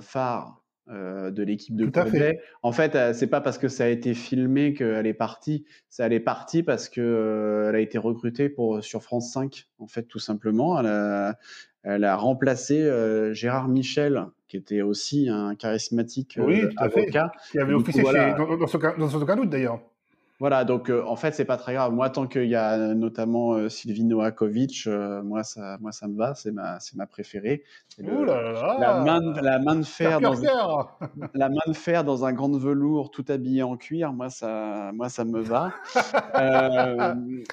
phares de l'équipe de Courbet. En fait, c'est pas parce que ça a été filmé qu'elle est partie. Ça, elle est partie parce que elle a été recrutée pour sur France 5, en fait, tout simplement. Elle a, elle a remplacé Gérard Michel, qui était aussi un charismatique oui, avocat. Fait. Qui avait officié dans, dans, son, dans son d'ailleurs. Voilà, donc euh, en fait, c'est pas très grave. Moi, tant qu'il y a notamment euh, Sylvie Noakovic, euh, moi, ça, moi, ça me va, c'est ma, c'est ma préférée. la, main, la main de fer dans la main de fer dans un grand velours, tout habillé en cuir. Moi, ça, moi, ça me va.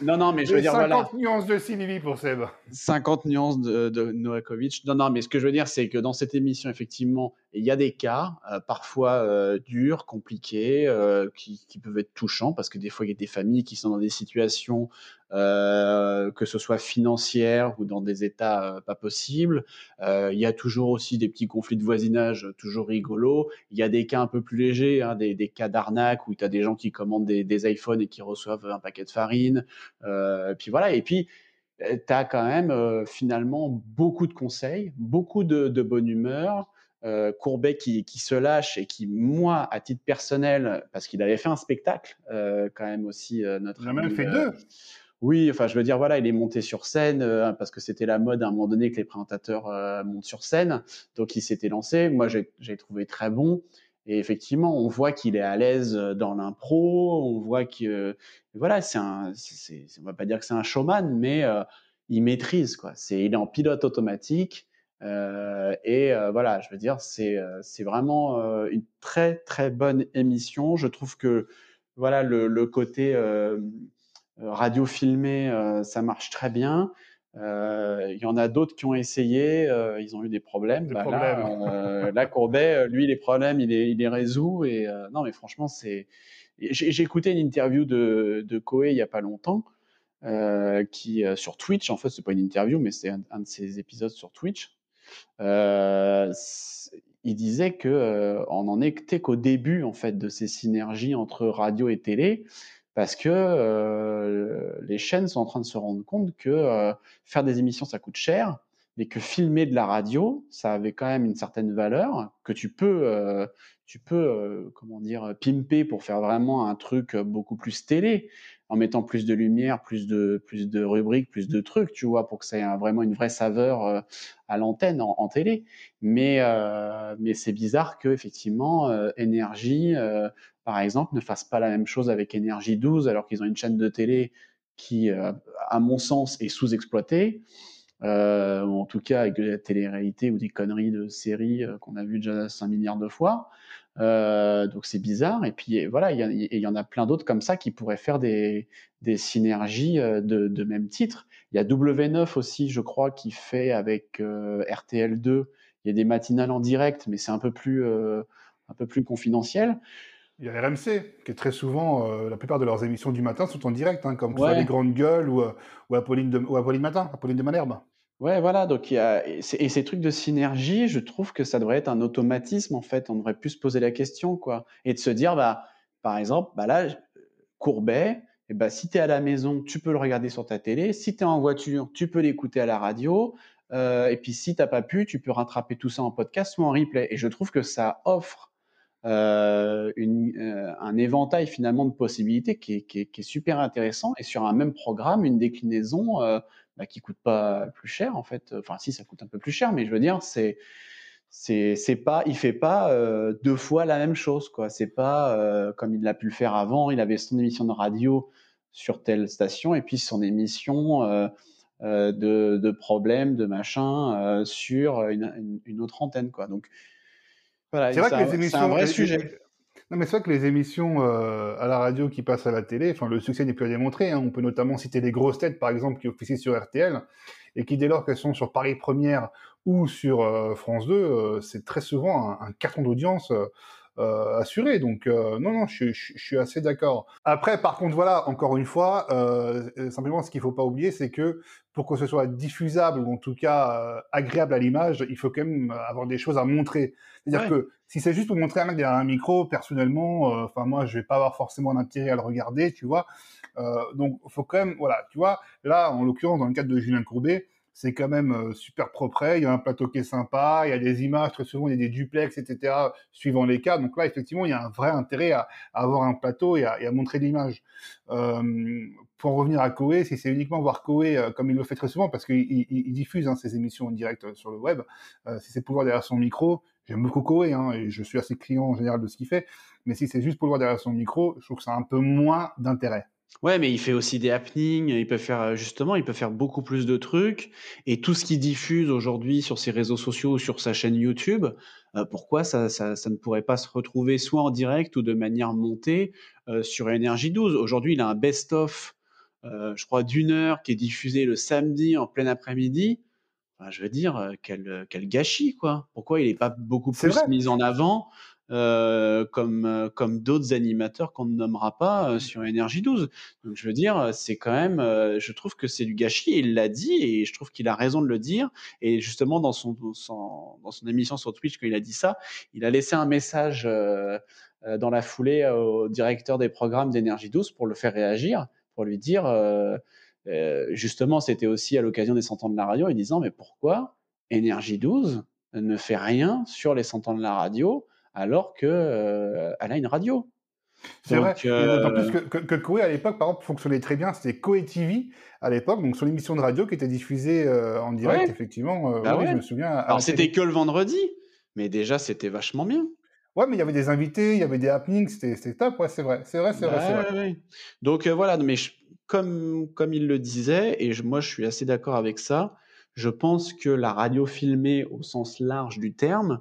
non, non, mais je veux dire, 50 nuances de Sylvie pour Seb. 50 nuances de, de Noakovic. Non, non, mais ce que je veux dire, c'est que dans cette émission, effectivement, il y a des cas, parfois durs, compliqués, qui, qui peuvent être touchants parce que des fois, il y a des familles qui sont dans des situations, euh, que ce soit financières ou dans des états euh, pas possibles. Euh, il y a toujours aussi des petits conflits de voisinage toujours rigolos. Il y a des cas un peu plus légers, hein, des, cas d'arnaque où tu as des gens qui commandent des, iPhones et qui reçoivent un paquet de farine. puis voilà. Et puis, tu as quand même finalement beaucoup de conseils, beaucoup de, de bonne humeur. Euh, Courbet qui, se lâche et qui, moi, à titre personnel, parce qu'il avait fait un spectacle, euh, quand même aussi, euh, notre. Il a même fait deux. Oui, enfin, je veux dire, voilà, il est monté sur scène parce que c'était la mode à un moment donné que les présentateurs montent sur scène. Donc, il s'était lancé. Moi, j'ai trouvé très bon. Et effectivement, on voit qu'il est à l'aise dans l'impro. On voit que, voilà, c'est un, on va pas dire que c'est un showman, mais il maîtrise, quoi. C'est, il est en pilote automatique. Euh, et euh, voilà, je veux dire, c'est euh, vraiment une très très bonne émission. Je trouve que voilà le, le côté radio filmé, ça marche très bien. Il y en a d'autres qui ont essayé, ils ont eu des problèmes. Des bah, problèmes. Là, Courbet, lui, les problèmes, il les, il les résout. Et non, mais franchement, c'est. J'ai écouté une interview de, de Koé il y a pas longtemps. qui sur Twitch, en fait, c'est pas une interview, mais c'est un, un, de ses épisodes sur Twitch, il disait que euh, on en était qu'au début en fait de ces synergies entre radio et télé parce que euh, les chaînes sont en train de se rendre compte que faire des émissions ça coûte cher mais que filmer de la radio ça avait quand même une certaine valeur que tu peux tu peux comment dire pimper pour faire vraiment un truc beaucoup plus télé en mettant plus de lumière, plus de, plus rubriques, plus de trucs, tu vois, pour que ça ait vraiment une vraie saveur euh, à l'antenne, en, télé. Mais, euh, mais c'est bizarre que effectivement, euh, Énergie, par exemple, ne fasse pas la même chose avec Énergie 12, alors qu'ils ont une chaîne de télé qui, à mon sens, est sous-exploitée. En tout cas avec de la télé-réalité ou des conneries de séries qu'on a vues déjà 5 milliards de fois. Euh, donc c'est bizarre. Et puis voilà, il y, y, en a plein d'autres comme ça qui pourraient faire des, des synergies euh, de, de, même titre. Il y a W9 aussi, je crois, qui fait avec euh, RTL2. Il y a des matinales en direct, mais c'est un peu plus un peu plus confidentiel. Il y a RMC, qui est très souvent, la plupart de leurs émissions du matin sont en direct, hein, comme ouais. les Grandes Gueules ou, ou, Apolline de, ou Apolline Matin, Apolline de Malherbe. Ouais, voilà, donc il y a et ces trucs de synergie, je trouve que ça devrait être un automatisme, en fait. On devrait plus se poser la question, quoi et de se dire, bah, par exemple, bah, là, Courbet et bah, si tu es à la maison, tu peux le regarder sur ta télé. Si tu es en voiture, tu peux l'écouter à la radio, euh, et puis si tu pas pu, tu peux rattraper tout ça en podcast ou en replay et je trouve que ça offre, une, euh, un éventail finalement de possibilités qui est super intéressant et sur un même programme, une déclinaison, bah, qui coûte pas plus cher en fait. Enfin, si ça coûte un peu plus cher, mais je veux dire, c'est c'est pas, il fait pas euh, deux fois la même chose quoi. C'est pas euh, comme il l'a pu le faire avant. Il avait son émission de radio sur telle station et puis son émission euh, de, de problèmes, de machin sur une, une, autre antenne quoi. Donc voilà, c'est un vrai sujet. Non, mais c'est vrai que les émissions euh, à la radio qui passent à la télé, enfin, le succès n'est plus à démontrer. Hein. On peut notamment citer les grosses têtes, par exemple, qui officient sur RTL, et qui, dès lors qu'elles sont sur Paris Première ou sur euh, France 2, euh, c'est très souvent un, un carton d'audience euh, assuré. Donc euh, non, non, je, je, je suis assez d'accord. Après, par contre, voilà, encore une fois, euh, simplement, ce qu'il faut pas oublier, c'est que pour que ce soit diffusable ou en tout cas agréable à l'image, il faut quand même avoir des choses à montrer. C'est-à-dire que si c'est juste pour montrer un mec derrière un micro, personnellement, enfin moi, je vais pas avoir forcément d'intérêt à le regarder, tu vois. Euh, donc, faut quand même, voilà, tu vois. Là, en l'occurrence, dans le cadre de Julien Courbet, c'est quand même super propre. Il y a un plateau qui est sympa, il y a des images, très souvent il y a des duplex, etc. suivant les cas. Donc là, effectivement, il y a un vrai intérêt à, avoir un plateau et à, montrer l'image. pour en revenir à Koé, si c'est uniquement voir Koé comme il le fait très souvent, parce qu'il diffuse hein, ses émissions en direct sur le web, si c'est pour voir derrière son micro, j'aime beaucoup Koé, hein, et je suis assez client en général de ce qu'il fait, mais si c'est juste pour voir derrière son micro, je trouve que ça a un peu moins d'intérêt. Ouais, mais il fait aussi des happenings, il peut faire justement, il peut faire beaucoup plus de trucs et tout ce qu'il diffuse aujourd'hui sur ses réseaux sociaux ou sur sa chaîne YouTube, pourquoi ça, ça, ça, ne pourrait pas se retrouver soit en direct ou de manière montée sur Énergie 12 Aujourd'hui, il a un best-of, je crois, d'une heure qui est diffusé le samedi en plein après-midi. Enfin, je veux dire, quel, quel gâchis, quoi. Pourquoi il n'est pas beaucoup plus mis en avant euh, comme, euh, comme d'autres animateurs qu'on ne nommera pas euh, sur Énergie 12. Donc je veux dire, c'est quand même, je trouve que c'est du gâchis, il l'a dit, et je trouve qu'il a raison de le dire. Et justement, dans son, dans son émission sur Twitch, quand il a dit ça, il a laissé un message dans la foulée au directeur des programmes d'Énergie 12 pour le faire réagir, pour lui dire, justement, c'était aussi à l'occasion des 100 ans de la radio, en disant, mais pourquoi Énergie 12 ne fait rien sur les 100 ans de la radio alors qu'elle euh, a une radio. C'est vrai. Euh... plus que, que, que à l'époque, par exemple, fonctionnait très bien. C'était Koé TV à l'époque, donc son émission de radio qui était diffusée euh, en direct, effectivement. Euh, bah je me souviens. Alors c'était que le vendredi, mais déjà c'était vachement bien. Ouais, mais il y avait des invités, il y avait des happenings, c'était top. Ouais, c'est vrai, c'est vrai, c'est vrai. Donc voilà, mais comme comme il le disait, et moi je suis assez d'accord avec ça. Je pense que la radio filmée au sens large du terme, euh,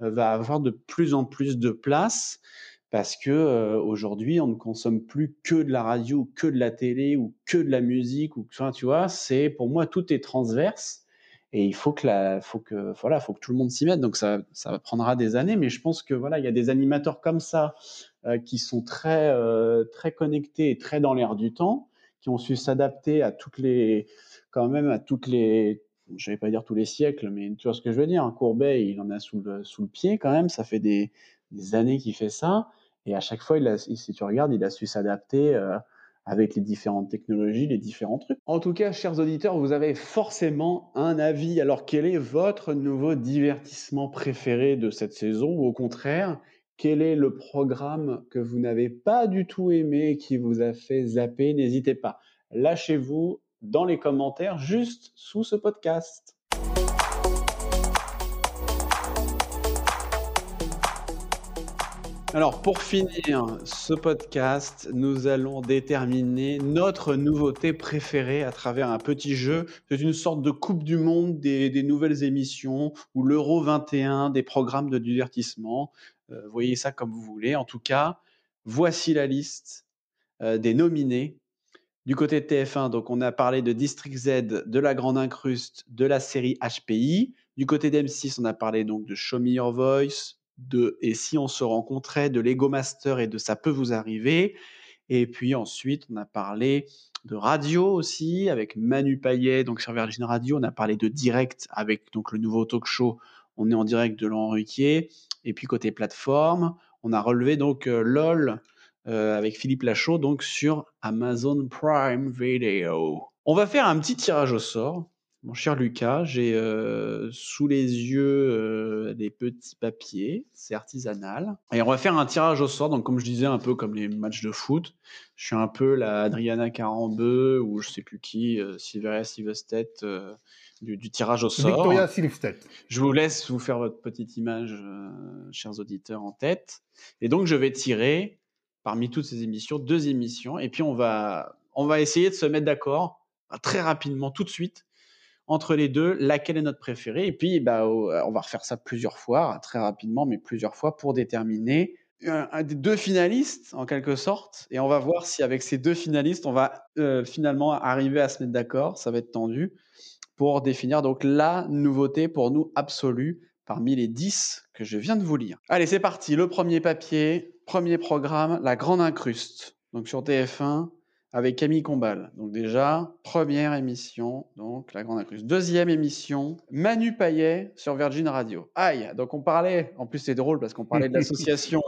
va avoir de plus en plus de place parce que euh, aujourd'hui on ne consomme plus que de la radio, que de la télé ou que de la musique ou enfin, tu vois, c'est pour moi tout est transverse et il faut que la, faut que voilà, faut que tout le monde s'y mette. Donc ça, ça prendra des années, mais je pense que voilà, il y a des animateurs comme ça euh, qui sont très très connectés et très dans l'air du temps, qui ont su s'adapter à toutes les quand même à toutes les je vais pas dire tous les siècles, mais tu vois ce que je veux dire. Courbet, il en a sous le, pied quand même. Ça fait des, années qu'il fait ça. Et à chaque fois, si tu regardes, il a su s'adapter euh, avec les différentes technologies, les différents trucs. En tout cas, chers auditeurs, vous avez forcément un avis. Alors, quel est votre nouveau divertissement préféré de cette saison? Ou au contraire, quel est le programme que vous n'avez pas du tout aimé, qui vous a fait zapper? N'hésitez pas. Lâchez-vous, dans les commentaires juste sous ce podcast. Alors pour finir ce podcast, nous allons déterminer notre nouveauté préférée à travers un petit jeu. C'est une sorte de Coupe du Monde des, nouvelles émissions ou l'Euro 21 des programmes de divertissement. Euh, voyez ça comme vous voulez. En tout cas, voici la liste euh, des nominés du côté de TF1, donc on a parlé de District Z, de la Grande Incruste, de la série HPI. Du côté d'M6, on a parlé donc de Show Me Your Voice, de Et si on se rencontrait, de Lego Master et de Ça peut vous arriver. Et puis ensuite, on a parlé de radio aussi avec Manu Payet, donc sur Virgin Radio. On a parlé de direct avec donc le nouveau talk show. On est en direct de Laurent Ruquier. Et puis côté plateforme, on a relevé donc euh, LOL euh, avec Philippe Lachaud, donc sur Amazon Prime Video. On va faire un petit tirage au sort. Mon cher Lucas, j'ai euh, sous les yeux euh, des petits papiers, c'est artisanal. Et on va faire un tirage au sort, donc comme je disais, un peu comme les matchs de foot. Je suis un peu la Adriana Carambeu ou je sais plus qui, Silveria Silvestet du, du, tirage au sort. Victoria Silvestet. Je vous laisse vous faire votre petite image, chers auditeurs, en tête. Et donc je vais tirer parmi toutes ces émissions, deux émissions, et puis on va, on va essayer de se mettre d'accord euh, très rapidement, tout de suite, entre les deux, laquelle est notre préférée, et puis bah, on va refaire ça plusieurs fois, très rapidement, mais plusieurs fois, pour déterminer un, des deux finalistes, en quelque sorte, et on va voir si avec ces deux finalistes, on va euh, finalement arriver à se mettre d'accord, ça va être tendu, pour définir donc la nouveauté pour nous absolue parmi les 10 que je viens de vous lire. Allez, c'est parti, le premier papier, Premier programme, La Grande Incruste. Donc sur TF1, avec Camille Combal. Donc déjà, première émission, donc La Grande Incruse. Deuxième émission, Manu Payet sur Virgin Radio. Aïe, donc on parlait, en plus c'est drôle parce qu'on parlait de [laughs] l'association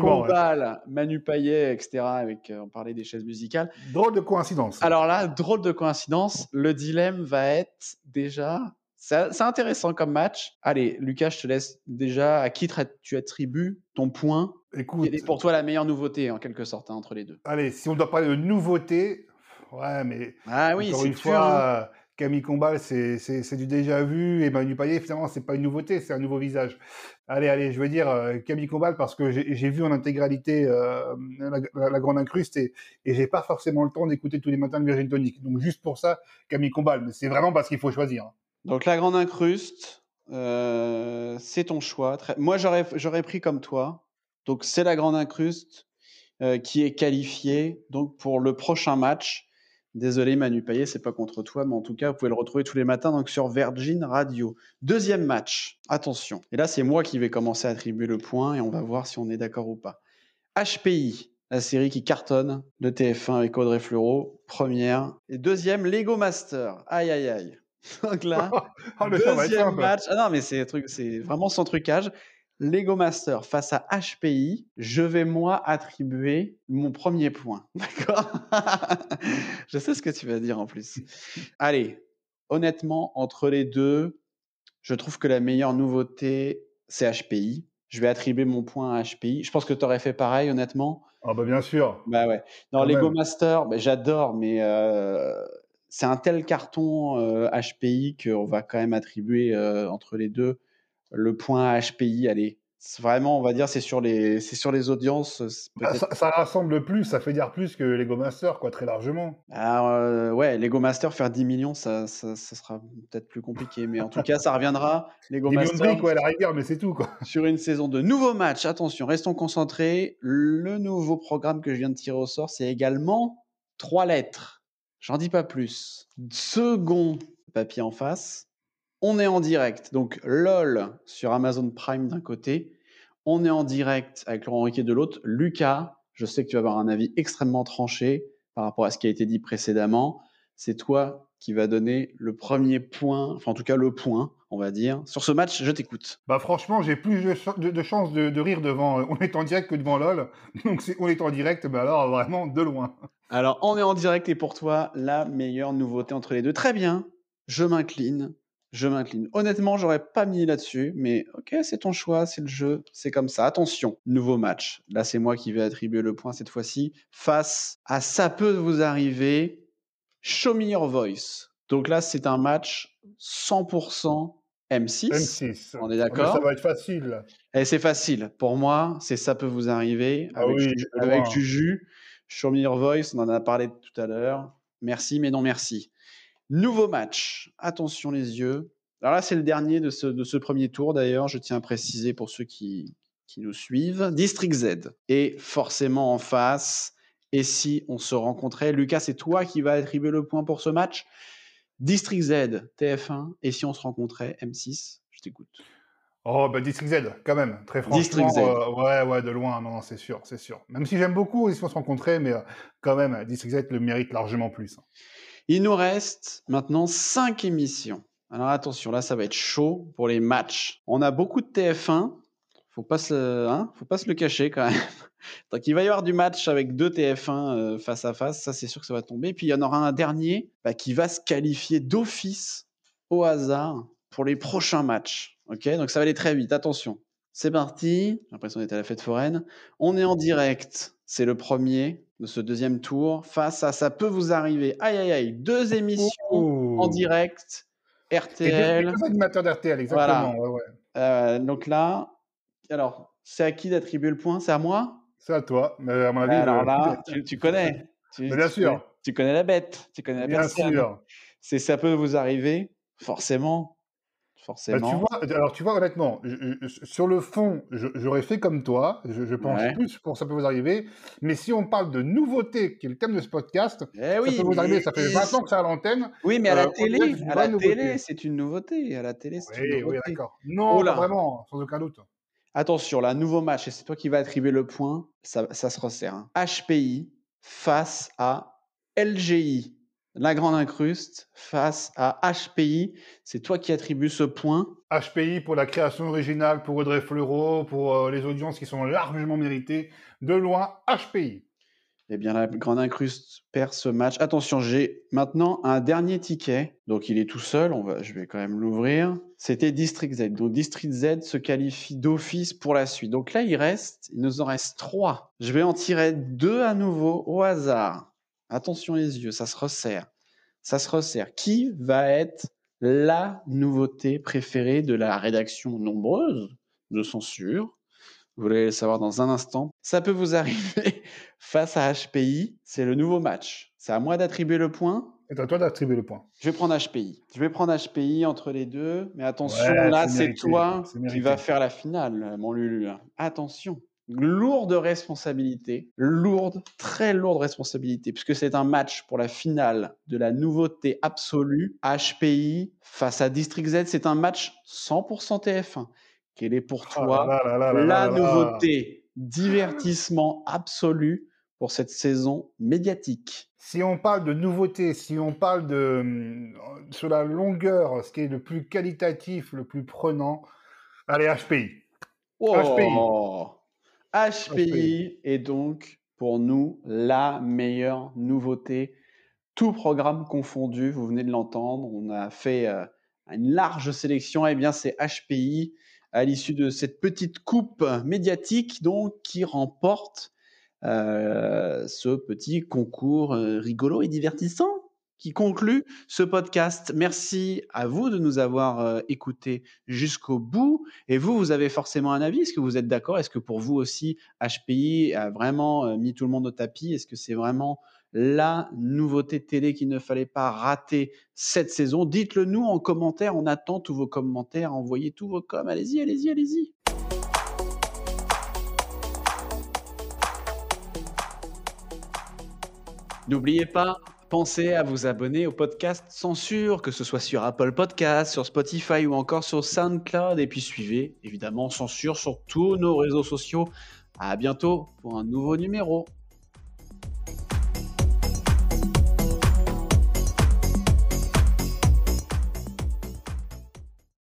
Combal, Manu Payet, etc. Avec, euh, on parlait des chaises musicales. Drôle de coïncidence. Alors là, drôle de coïncidence, le dilemme va être déjà c'est intéressant comme match. Allez, Lucas, je te laisse déjà. À qui tu attribues ton point? Écoute, Quelle est pour toi la meilleure nouveauté, en quelque sorte, hein, entre les deux? Allez, si on doit parler de nouveauté, ouais, mais. Ah oui, encore une fois, hein. Camille Combal, c'est du déjà vu. Et Manu Payet, finalement, c'est pas une nouveauté, c'est un nouveau visage. Allez, allez, je veux dire euh, Camille Combal parce que j'ai vu en intégralité euh, la, Grande Incruste et, et j'ai pas forcément le temps d'écouter tous les matins de Virgin Tonic. Donc juste pour ça, Camille Combal. Mais c'est vraiment parce qu'il faut choisir. Donc la grande incruste, euh, c'est ton choix. Moi, j'aurais, j'aurais pris comme toi. Donc c'est la grande incruste euh, qui est qualifiée donc pour le prochain match. Désolé Manu Payet, c'est pas contre toi, mais en tout cas, vous pouvez le retrouver tous les matins donc sur Virgin Radio. Deuxième match, attention. Et là, c'est moi qui vais commencer à attribuer le point et on va voir si on est d'accord ou pas. HPI, la série qui cartonne de TF1 avec Audrey Fleurot, première. Et deuxième, Lego Master. Aïe aïe aïe. [laughs] Donc là, [laughs] oh, deuxième match. Ah non, mais c'est truc, c'est vraiment sans trucage. Lego Master face à HPI, je vais moi attribuer mon premier point. [laughs] D'accord? Je sais ce que tu vas dire en plus. Allez, honnêtement, entre les deux, je trouve que la meilleure nouveauté, c'est HPI. Je vais attribuer mon point à HPI. Je pense que tu aurais fait pareil, honnêtement. Ah bah bien sûr. Bah ouais. Non, Lego Master, bah, j'adore, mais euh, c'est un tel carton HPI euh, qu'on va quand même attribuer euh, entre les deux le point HPI. Allez, vraiment, on va dire, c'est sur les, c'est sur les audiences. Bah, ça, rassemble plus, ça fait dire plus que Lego Master, quoi, très largement. Alors, euh, ouais, Lego Master faire 10 millions, ça, ça, sera peut-être plus compliqué, mais en tout cas, ça reviendra. Lego Master. quoi, la rigueur, mais c'est tout, quoi. [laughs] Sur une saison de nouveaux matchs, attention, restons concentrés. Le nouveau programme que je viens de tirer au sort, c'est également trois lettres. J'en dis pas plus. Second papier en face. On est en direct. Donc, LOL sur Amazon Prime d'un côté. On est en direct avec Laurent Riquet de l'autre. Lucas, je sais que tu vas avoir un avis extrêmement tranché par rapport à ce qui a été dit précédemment. C'est toi qui va donner le premier point, enfin en tout cas le point, on va dire. Sur ce match, je t'écoute. Bah franchement, j'ai plus de, de, chances de, rire devant On est en direct que devant LOL. [laughs] Donc si on est en direct, bah alors vraiment de loin. Alors on est en direct et pour toi, la meilleure nouveauté entre les deux. Très bien, je m'incline. Je m'incline. Honnêtement, j'aurais pas mis là-dessus, mais ok, c'est ton choix, c'est le jeu, c'est comme ça. Attention, nouveau match. Là, c'est moi qui vais attribuer le point cette fois-ci. Face à Ça peut vous arriver, Show Me Your Voice. Donc là, c'est un match 100% M6. M6. On est d'accord Ça va être facile. Et c'est facile. Pour moi, c'est Ça peut vous arriver ah avec, Juju, avec Juju. Show Me Your Voice, on en a parlé tout à l'heure. Merci, mais non merci. Nouveau match. Attention les yeux. Alors là, c'est le dernier de ce, de ce premier tour d'ailleurs. Je tiens à préciser pour ceux qui, qui nous suivent. District Z. Et forcément en face, et si on se rencontrait Lucas, c'est toi qui vas attribuer le point pour ce match? District Z, TF1, et si on se rencontrait M6 Je t'écoute. Oh, bah District Z, quand même, très franchement. District Z. Euh, ouais, ouais, de loin, non, c'est sûr, c'est sûr. Même si j'aime beaucoup si on se rencontrait, mais euh, quand même, District Z le mérite largement plus. Hein. Il nous reste maintenant cinq émissions. Alors attention, là, ça va être chaud pour les matchs. On a beaucoup de TF1, faut pas se, hein, faut pas se le cacher quand même. [laughs] Donc il va y avoir du match avec deux TF1 euh, face à face, ça c'est sûr que ça va tomber. Puis il y en aura un dernier bah, qui va se qualifier d'office au hasard pour les prochains matchs. Ok, donc ça va aller très vite. Attention, c'est parti. J'ai l'impression d'être à la fête foraine. On est en direct. C'est le premier de ce deuxième tour. Face à ça peut vous arriver. Aïe aïe aïe, deux émissions en direct. RTL. Deux animateurs d'RTL, exactement. Euh, donc là, alors, c'est à qui d'attribuer le point? C'est à moi? C'est à toi, mais à mon avis. Alors là, tu, connais. bien sûr. Tu, connais la bête, tu connais la bien Sûr. C'est ça peut vous arriver, forcément. Bah, forcément. tu vois, alors tu vois honnêtement, sur le fond, j'aurais fait comme toi. Je, pense plus pour ça peut vous arriver. Mais si on parle de nouveauté, qui est le thème de ce podcast, eh ça peut vous arriver. Ça fait 20 ans que c'est à l'antenne. Oui, mais à la euh, télé, à la télé, c'est une nouveauté. À la télé, c'est une nouveauté. Oui, d'accord. Non, oh vraiment, sans aucun doute. Attention, là, nouveau match, et c'est toi qui vas attribuer le point, ça, ça se resserre. HPI hein. face à LGI, la grande incruste, face à HPI. C'est toi qui attribues ce point. HPI pour la création originale, pour Audrey Fleurot, pour euh, les audiences qui sont largement méritées. De loin, HPI. Eh bien, la Grande Incruste perd ce match. Attention, j'ai maintenant un dernier ticket. Donc, il est tout seul. On va, je vais quand même l'ouvrir. C'était District Z. Donc, District Z se qualifie d'office pour la suite. Donc là, il reste, il nous en reste trois. Je vais en tirer deux à nouveau au hasard. Attention les yeux, ça se resserre. Ça se resserre. Qui va être la nouveauté préférée de la rédaction nombreuse? De censure vous allez le savoir dans un instant? Ça peut vous [laughs] arriver face à HPI. C'est le nouveau match. C'est à moi d'attribuer le point. C'est à toi d'attribuer le point. Je vais prendre HPI. Je vais prendre HPI entre les deux. Mais attention, là, c'est toi qui vas faire la finale, mon Lulu. Attention. Lourde responsabilité, lourde, très lourde responsabilité, puisque c'est un match pour la finale de la nouveauté absolue. HPI face à District Z, c'est un match 100% TF1. Quelle est pour oh toi la nouveauté, divertissement absolu pour cette saison médiatique Si on parle de nouveauté, si on parle de hum, sur la longueur, ce qui est le plus qualitatif, le plus prenant, allez HPI. HPI. HPI est donc pour nous la meilleure nouveauté, tout programme confondu. Vous venez de l'entendre, on a fait euh, une large sélection. Eh bien, c'est HPI à l'issue de cette petite coupe médiatique donc qui remporte euh, ce petit concours euh, rigolo et divertissant qui conclut ce podcast. Merci à vous de nous avoir euh, écoutés jusqu'au bout. Et vous, vous avez forcément un avis. Est-ce que vous êtes d'accord? Est-ce que pour vous aussi, HPI a vraiment mis tout le monde au tapis? Est-ce que c'est vraiment la nouveauté télé qu'il ne fallait pas rater cette saison? Dites-le nous en commentaire, on attend tous vos commentaires, envoyez tous vos coms, allez-y, allez-y, allez-y. N'oubliez pas, pensez à vous abonner au podcast Censure, que ce soit sur Apple Podcast, sur Spotify ou encore sur SoundCloud. Et puis suivez évidemment Censure sur tous nos réseaux sociaux. À bientôt pour un nouveau numéro.